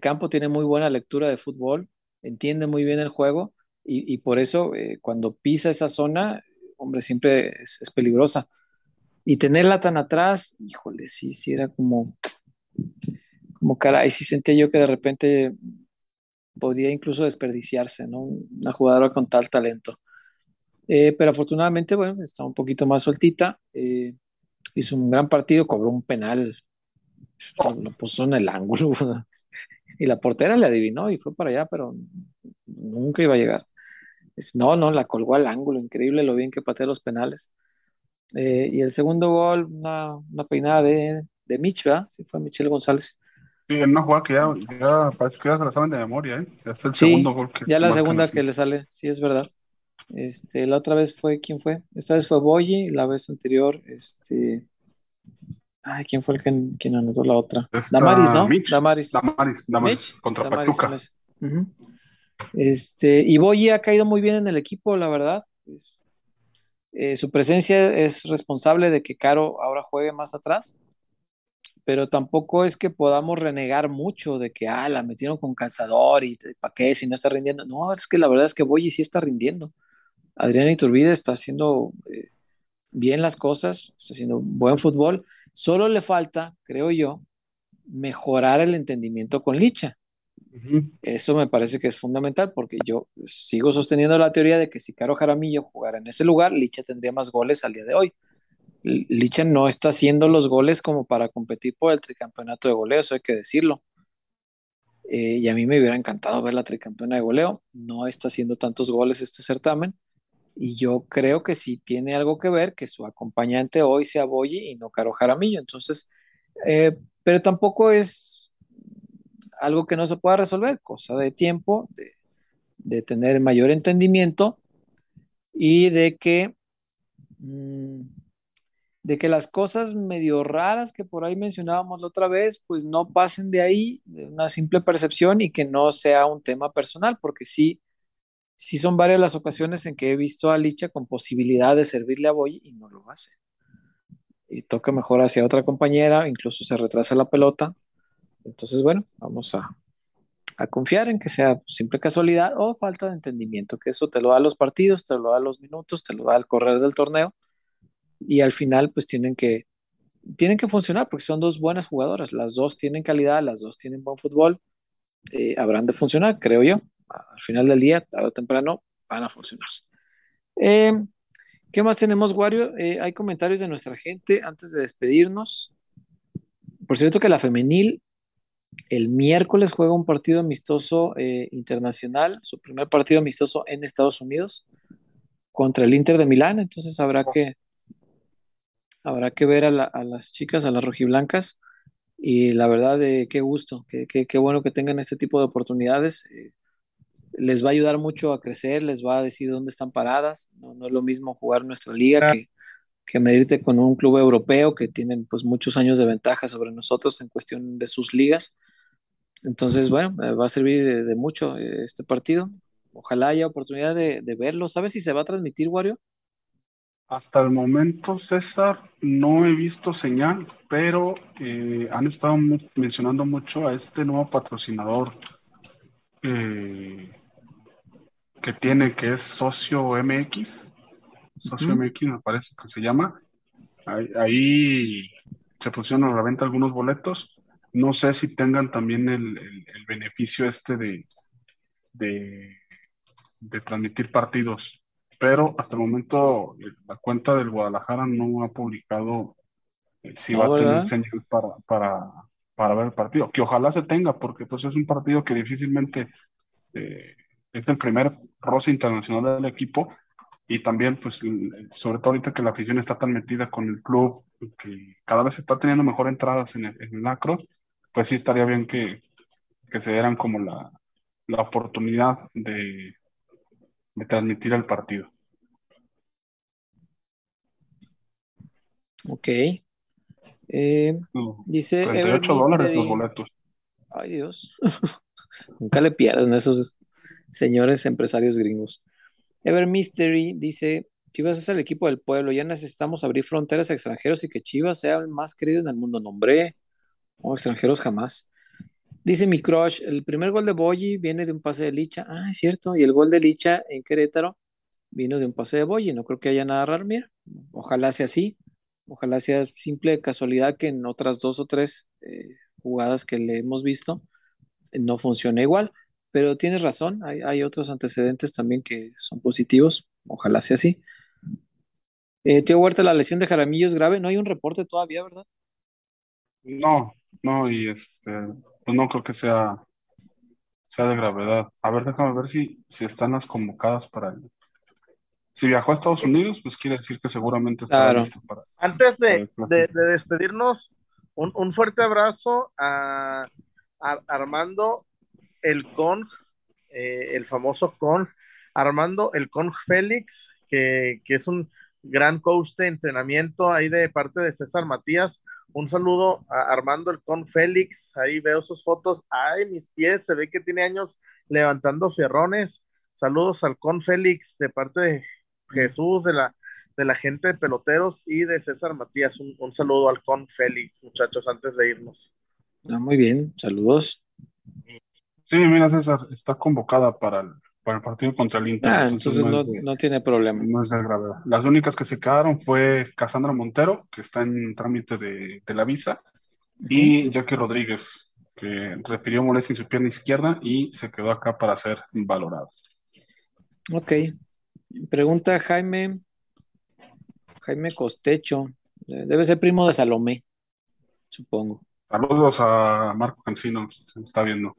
campo, tiene muy buena lectura de fútbol, entiende muy bien el juego y, por eso eh, cuando pisa esa zona, hombre, siempre es, es, peligrosa. Y tenerla tan atrás, híjole, sí, sí era como, como caray, sí sentía yo que de repente podía incluso desperdiciarse, ¿no? Una jugadora con tal talento. Eh, pero afortunadamente, bueno, está un poquito más sueltita. Eh, hizo un gran partido, cobró un penal, lo puso en el ángulo. y la portera le adivinó y fue para allá, pero nunca iba a llegar. No, no, la colgó al ángulo, increíble lo bien que pateó los penales. Eh, y el segundo gol, una, una peinada de, de Mitch, ¿verdad? Sí, fue Michelle González. Sí, en una jugada que ya, ya parece que ya se la saben de memoria, ¿eh? Ya es el segundo gol que Ya la segunda que le sale, sí es verdad. Este, la otra vez fue, ¿quién fue? Esta vez fue Boyi, la vez anterior, este. Ay, ¿quién fue el que quien anotó la otra? Está Damaris, ¿no? Mitch. Damaris. Damaris, Damaris, Mitch, contra Damaris Pachuca. Este, y Boyi ha caído muy bien en el equipo, la verdad. Eh, su presencia es responsable de que Caro ahora juegue más atrás, pero tampoco es que podamos renegar mucho de que, ah, la metieron con calzador y para qué si no está rindiendo. No, es que la verdad es que Boyi sí está rindiendo. Adrián Iturbide está haciendo eh, bien las cosas, está haciendo buen fútbol. Solo le falta, creo yo, mejorar el entendimiento con Licha. Eso me parece que es fundamental porque yo sigo sosteniendo la teoría de que si Caro Jaramillo jugara en ese lugar, Licha tendría más goles al día de hoy. Licha no está haciendo los goles como para competir por el tricampeonato de goleo, eso hay que decirlo. Eh, y a mí me hubiera encantado ver la tricampeona de goleo. No está haciendo tantos goles este certamen. Y yo creo que sí tiene algo que ver que su acompañante hoy sea Boyi y no Caro Jaramillo. Entonces, eh, pero tampoco es algo que no se pueda resolver, cosa de tiempo, de, de tener mayor entendimiento y de que, mm, de que las cosas medio raras que por ahí mencionábamos la otra vez, pues no pasen de ahí, de una simple percepción y que no sea un tema personal, porque sí, sí son varias las ocasiones en que he visto a Licha con posibilidad de servirle a Boy y no lo hace. Y toca mejor hacia otra compañera, incluso se retrasa la pelota. Entonces, bueno, vamos a, a confiar en que sea simple casualidad o falta de entendimiento, que eso te lo da los partidos, te lo da los minutos, te lo da el correr del torneo y al final pues tienen que, tienen que funcionar porque son dos buenas jugadoras, las dos tienen calidad, las dos tienen buen fútbol, eh, habrán de funcionar, creo yo. Al final del día, tarde o temprano, van a funcionar. Eh, ¿Qué más tenemos, Wario? Eh, hay comentarios de nuestra gente antes de despedirnos. Por cierto que la femenil el miércoles juega un partido amistoso eh, internacional, su primer partido amistoso en Estados Unidos contra el Inter de Milán, entonces habrá que habrá que ver a, la, a las chicas, a las rojiblancas, y la verdad de qué gusto, qué, qué, qué bueno que tengan este tipo de oportunidades. Eh, les va a ayudar mucho a crecer, les va a decir dónde están paradas. No, no es lo mismo jugar nuestra liga que, que, medirte con un club europeo que tienen pues muchos años de ventaja sobre nosotros en cuestión de sus ligas. Entonces, bueno, va a servir de, de mucho este partido. Ojalá haya oportunidad de, de, verlo. ¿Sabes si se va a transmitir, Wario? Hasta el momento, César, no he visto señal, pero eh, han estado mencionando mucho a este nuevo patrocinador eh, que tiene, que es Socio MX. Socio uh -huh. MX me parece que se llama. Ahí, ahí, se pusieron a la venta algunos boletos. No sé si tengan también el, el, el beneficio este de, de, de, transmitir partidos, pero hasta el momento la cuenta del Guadalajara no ha publicado eh, si va a tener señal para, para, para ver el partido, que ojalá se tenga, porque pues es un partido que difícilmente eh, es el primer roce internacional del equipo y también pues sobre todo ahorita que la afición está tan metida con el club que cada vez está teniendo mejor entradas en el, en el pues sí estaría bien que, que se dieran como la, la oportunidad de, de, transmitir el partido. Ok. Eh, dice 38 dólares los boletos. Ay Dios. Nunca le pierden esos señores empresarios gringos. Ever Mystery dice, Chivas es el equipo del pueblo, ya necesitamos abrir fronteras a extranjeros y que Chivas sea el más querido en el mundo. Nombre, o extranjeros jamás. Dice mi crush, el primer gol de Boyi viene de un pase de Licha. Ah, es cierto. Y el gol de Licha en Querétaro vino de un pase de Boyi. No creo que haya nada raro. Mira, ojalá sea así. Ojalá sea simple casualidad que en otras dos o tres eh, jugadas que le hemos visto no funcione igual. Pero tienes razón, hay, hay, otros antecedentes también que son positivos. Ojalá sea así. Eh, Tío Huerta, la lesión de Jaramillo es grave. No hay un reporte todavía, ¿verdad? No, no, y este, pues no creo que sea, sea de gravedad. A ver, déjame ver si, si están las convocadas para el. Si viajó a Estados Unidos, pues quiere decir que seguramente está claro. listo para. Antes de, de, de despedirnos, un, un, fuerte abrazo a Armando el Con, eh, el famoso Con, Armando el Con Félix, que, que es un gran coach de entrenamiento ahí de parte de César Matías. Un saludo a Armando el Con Félix, ahí veo sus fotos. Ay, mis pies, se ve que tiene años levantando fierrones. Saludos al Con Félix de parte de Jesús, de la, de la gente de peloteros y de César Matías. Un, saludo al Con Félix, muchachos, antes de irnos. Ah, muy bien, saludos. Sí, mira, César, está convocada para el, para el partido contra el Inter. Ah, entonces, no, tiene problema. No es de gravedad. Las únicas que se quedaron fue Casandra Montero, que está en trámite de, la visa, y Jackie Rodríguez, que refirió molestia en su pierna izquierda y se quedó acá para ser valorado. Ok. Pregunta Jaime, Jaime Costecho. Debe ser primo de Salomé, supongo. Saludos a Marco Cancino, se está viendo.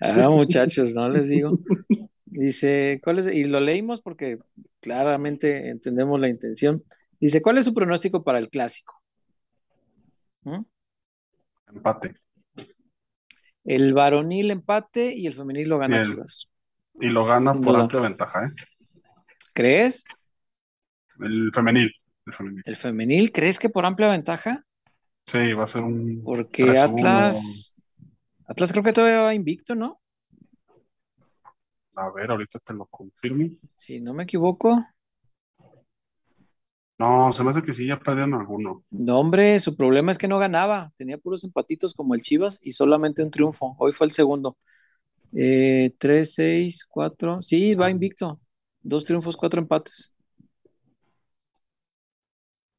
Ah, muchachos, no les digo. Dice, ¿cuál es? Y lo leímos porque claramente entendemos la intención. Dice, ¿cuál es su pronóstico para el clásico? ¿Mm? Empate. El varonil empate y el femenil lo gana Chivas. Y lo gana por amplia ventaja, ¿eh? ¿Crees? El femenil, el femenil. crees que por amplia ventaja? Sí, va a ser un. Porque Atlas. Atlas creo que todavía va invicto, ¿no? A ver, ahorita te lo confirmo. Si no me equivoco. No, se me hace que sí, ya perdieron alguno. No, hombre, su problema es que no ganaba. Tenía puros empatitos como el Chivas y solamente un triunfo. Hoy fue el segundo. Eh, tres, seis, cuatro. Sí, va invicto. Dos triunfos, cuatro empates.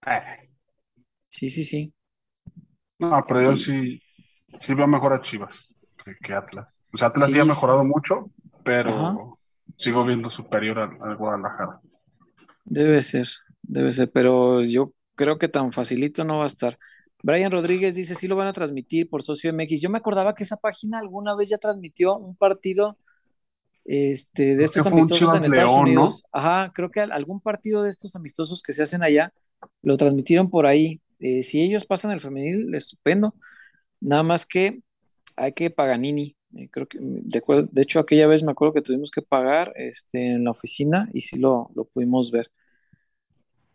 Eh. Sí, sí, sí. No, pero yo sí, sí veo mejor a Chivas que, Atlas. O sea, Atlas sí, ha mejorado mucho, pero sigo viendo superior al Guadalajara. Debe ser, debe ser, pero yo creo que tan facilito no va a estar. Brian Rodríguez dice, sí lo van a transmitir por Socio MX. Yo me acordaba que esa página alguna vez ya transmitió un partido este, de estos amistosos en Estados Unidos. Ajá, creo que algún partido de estos amistosos que se hacen allá lo transmitieron por ahí. Eh, si ellos pasan el femenil, estupendo. Nada más que hay que Paganini. Eh, creo que, de, acuerdo, de hecho, aquella vez me acuerdo que tuvimos que pagar este, en la oficina y sí lo, lo pudimos ver.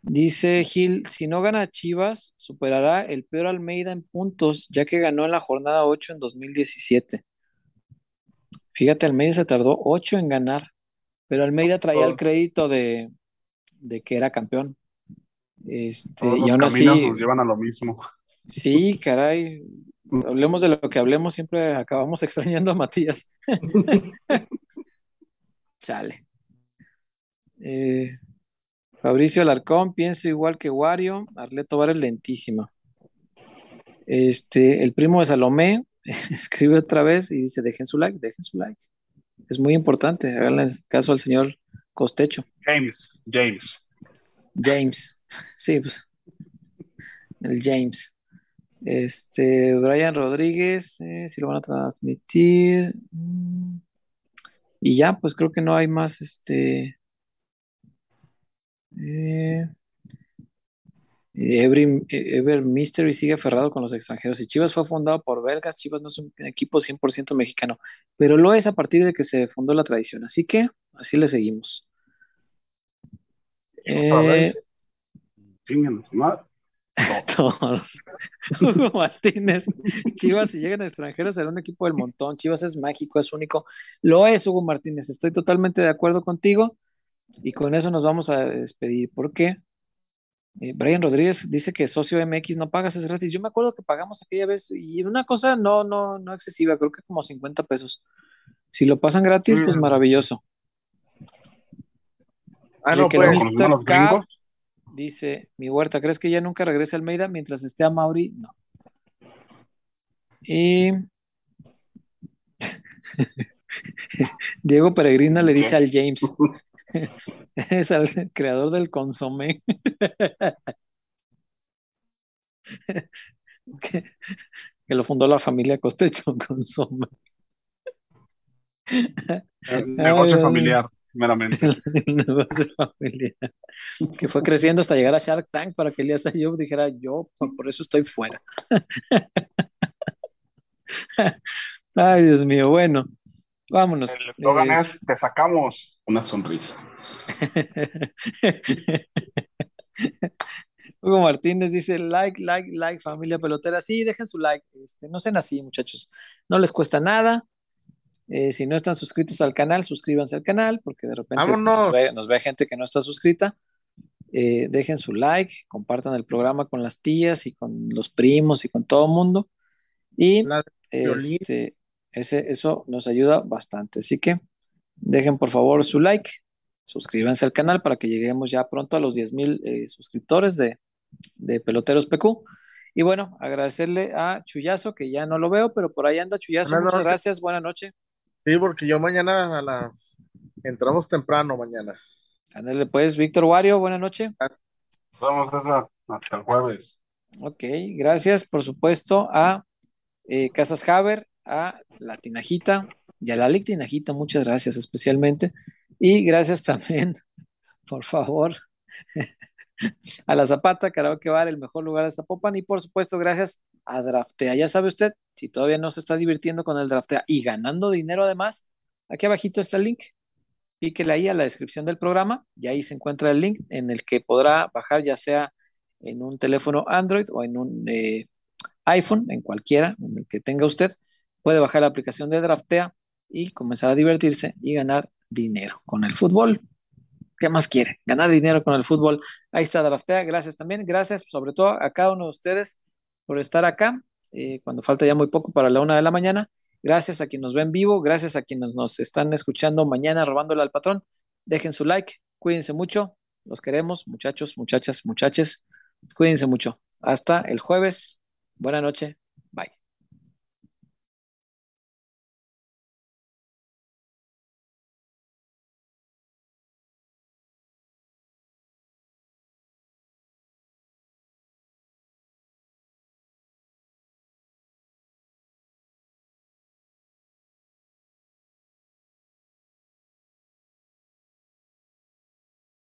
Dice Gil, si no gana Chivas, superará el peor Almeida en puntos, ya que ganó en la jornada 8 en 2017. Fíjate, Almeida se tardó 8 en ganar, pero Almeida traía el crédito de, que era campeón. Este, y aún así, nos llevan a lo mismo. Sí, caray. Hablemos de lo que hablemos, siempre acabamos extrañando a Matías. Chale. Eh, Fabricio Alarcón, pienso igual que Wario, Arleto Vares lentísima. Este, el primo de Salomé escribe otra vez y dice, dejen su like, dejen su like. Es muy importante, háganle caso al señor Costecho. James, James. James, sí, pues. El James. Este, Brian Rodríguez, eh, si lo van a transmitir. Mm. Y ya, pues creo que no hay más, este, eh, Ever Mystery sigue aferrado con los extranjeros. Y Chivas fue fundado por belgas, Chivas no es un equipo 100% mexicano, pero lo es a partir de que se fundó la tradición. Así que así le seguimos. Eh, todos. Hugo Martínez. Chivas, si llegan extranjeros, será un equipo del montón. Chivas es mágico, es único. Lo es, Hugo Martínez. Estoy totalmente de acuerdo contigo. Y con eso nos vamos a despedir. ¿Por qué? Eh, Brian Rodríguez dice que socio MX no pagas ese gratis. Yo me acuerdo que pagamos aquella vez y una cosa no, no, no excesiva, creo que como 50 pesos. Si lo pasan gratis, pues maravilloso. Ah, no, pues, dice, mi huerta, ¿crees que ya nunca regrese Almeida mientras esté a Mauri? No. Y Diego Peregrina le dice al James, es el creador del consomé. que, lo fundó la familia Costecho Consomé. negocio familiar, meramente. El negocio familiar. Que fue creciendo hasta llegar a Shark Tank para que Elías Ayub dijera, yo por eso estoy fuera. Ay, Dios mío, bueno, vámonos. El eslogan es, te sacamos una sonrisa. Hugo Martínez dice like, like, like, familia pelotera. Sí, dejen su like. Este, no sean así, muchachos. No les cuesta nada. Eh, si no están suscritos al canal, suscríbanse al canal, porque de repente nos ve, nos ve, gente que no está suscrita. Eh, dejen su like, compartan el programa con las tías y con los primos y con todo el mundo. Y este, ese, eso nos ayuda bastante. Así que dejen por favor su like, suscríbanse al canal para que lleguemos ya pronto a los 10 mil eh, suscriptores de, de Peloteros PQ. Y bueno, agradecerle a Chuyazo, que ya no lo veo, pero por ahí anda Chuyazo. Muchas gracias, buena noche. Sí, porque yo mañana a las entramos temprano mañana. Ándale, pues, Víctor Wario, buenas noches. Vamos hasta el jueves. Ok, gracias, por supuesto, a eh, Casas Haber, a la Tinajita y a la Lic Tinajita, muchas gracias especialmente. Y gracias también, por favor, a la Zapata, Karaoke Bar, el mejor lugar de Zapopan. Y por supuesto, gracias a Draftea. Ya sabe usted, si todavía no se está divirtiendo con el Draftea y ganando dinero además, aquí abajito está el link. Píquele ahí a la descripción del programa y ahí se encuentra el link en el que podrá bajar ya sea en un teléfono Android o en un eh, iPhone, en cualquiera, en el que tenga usted, puede bajar la aplicación de Draftea y comenzar a divertirse y ganar dinero con el fútbol. ¿Qué más quiere? Ganar dinero con el fútbol. Ahí está Draftea. Gracias también. Gracias sobre todo a cada uno de ustedes por estar acá, eh, cuando falta ya muy poco para la una de la mañana. Gracias a quienes nos ven vivo, gracias a quienes nos están escuchando mañana robándole al patrón. Dejen su like, cuídense mucho, los queremos, muchachos, muchachas, muchaches. Cuídense mucho. Hasta el jueves. Buenas noches.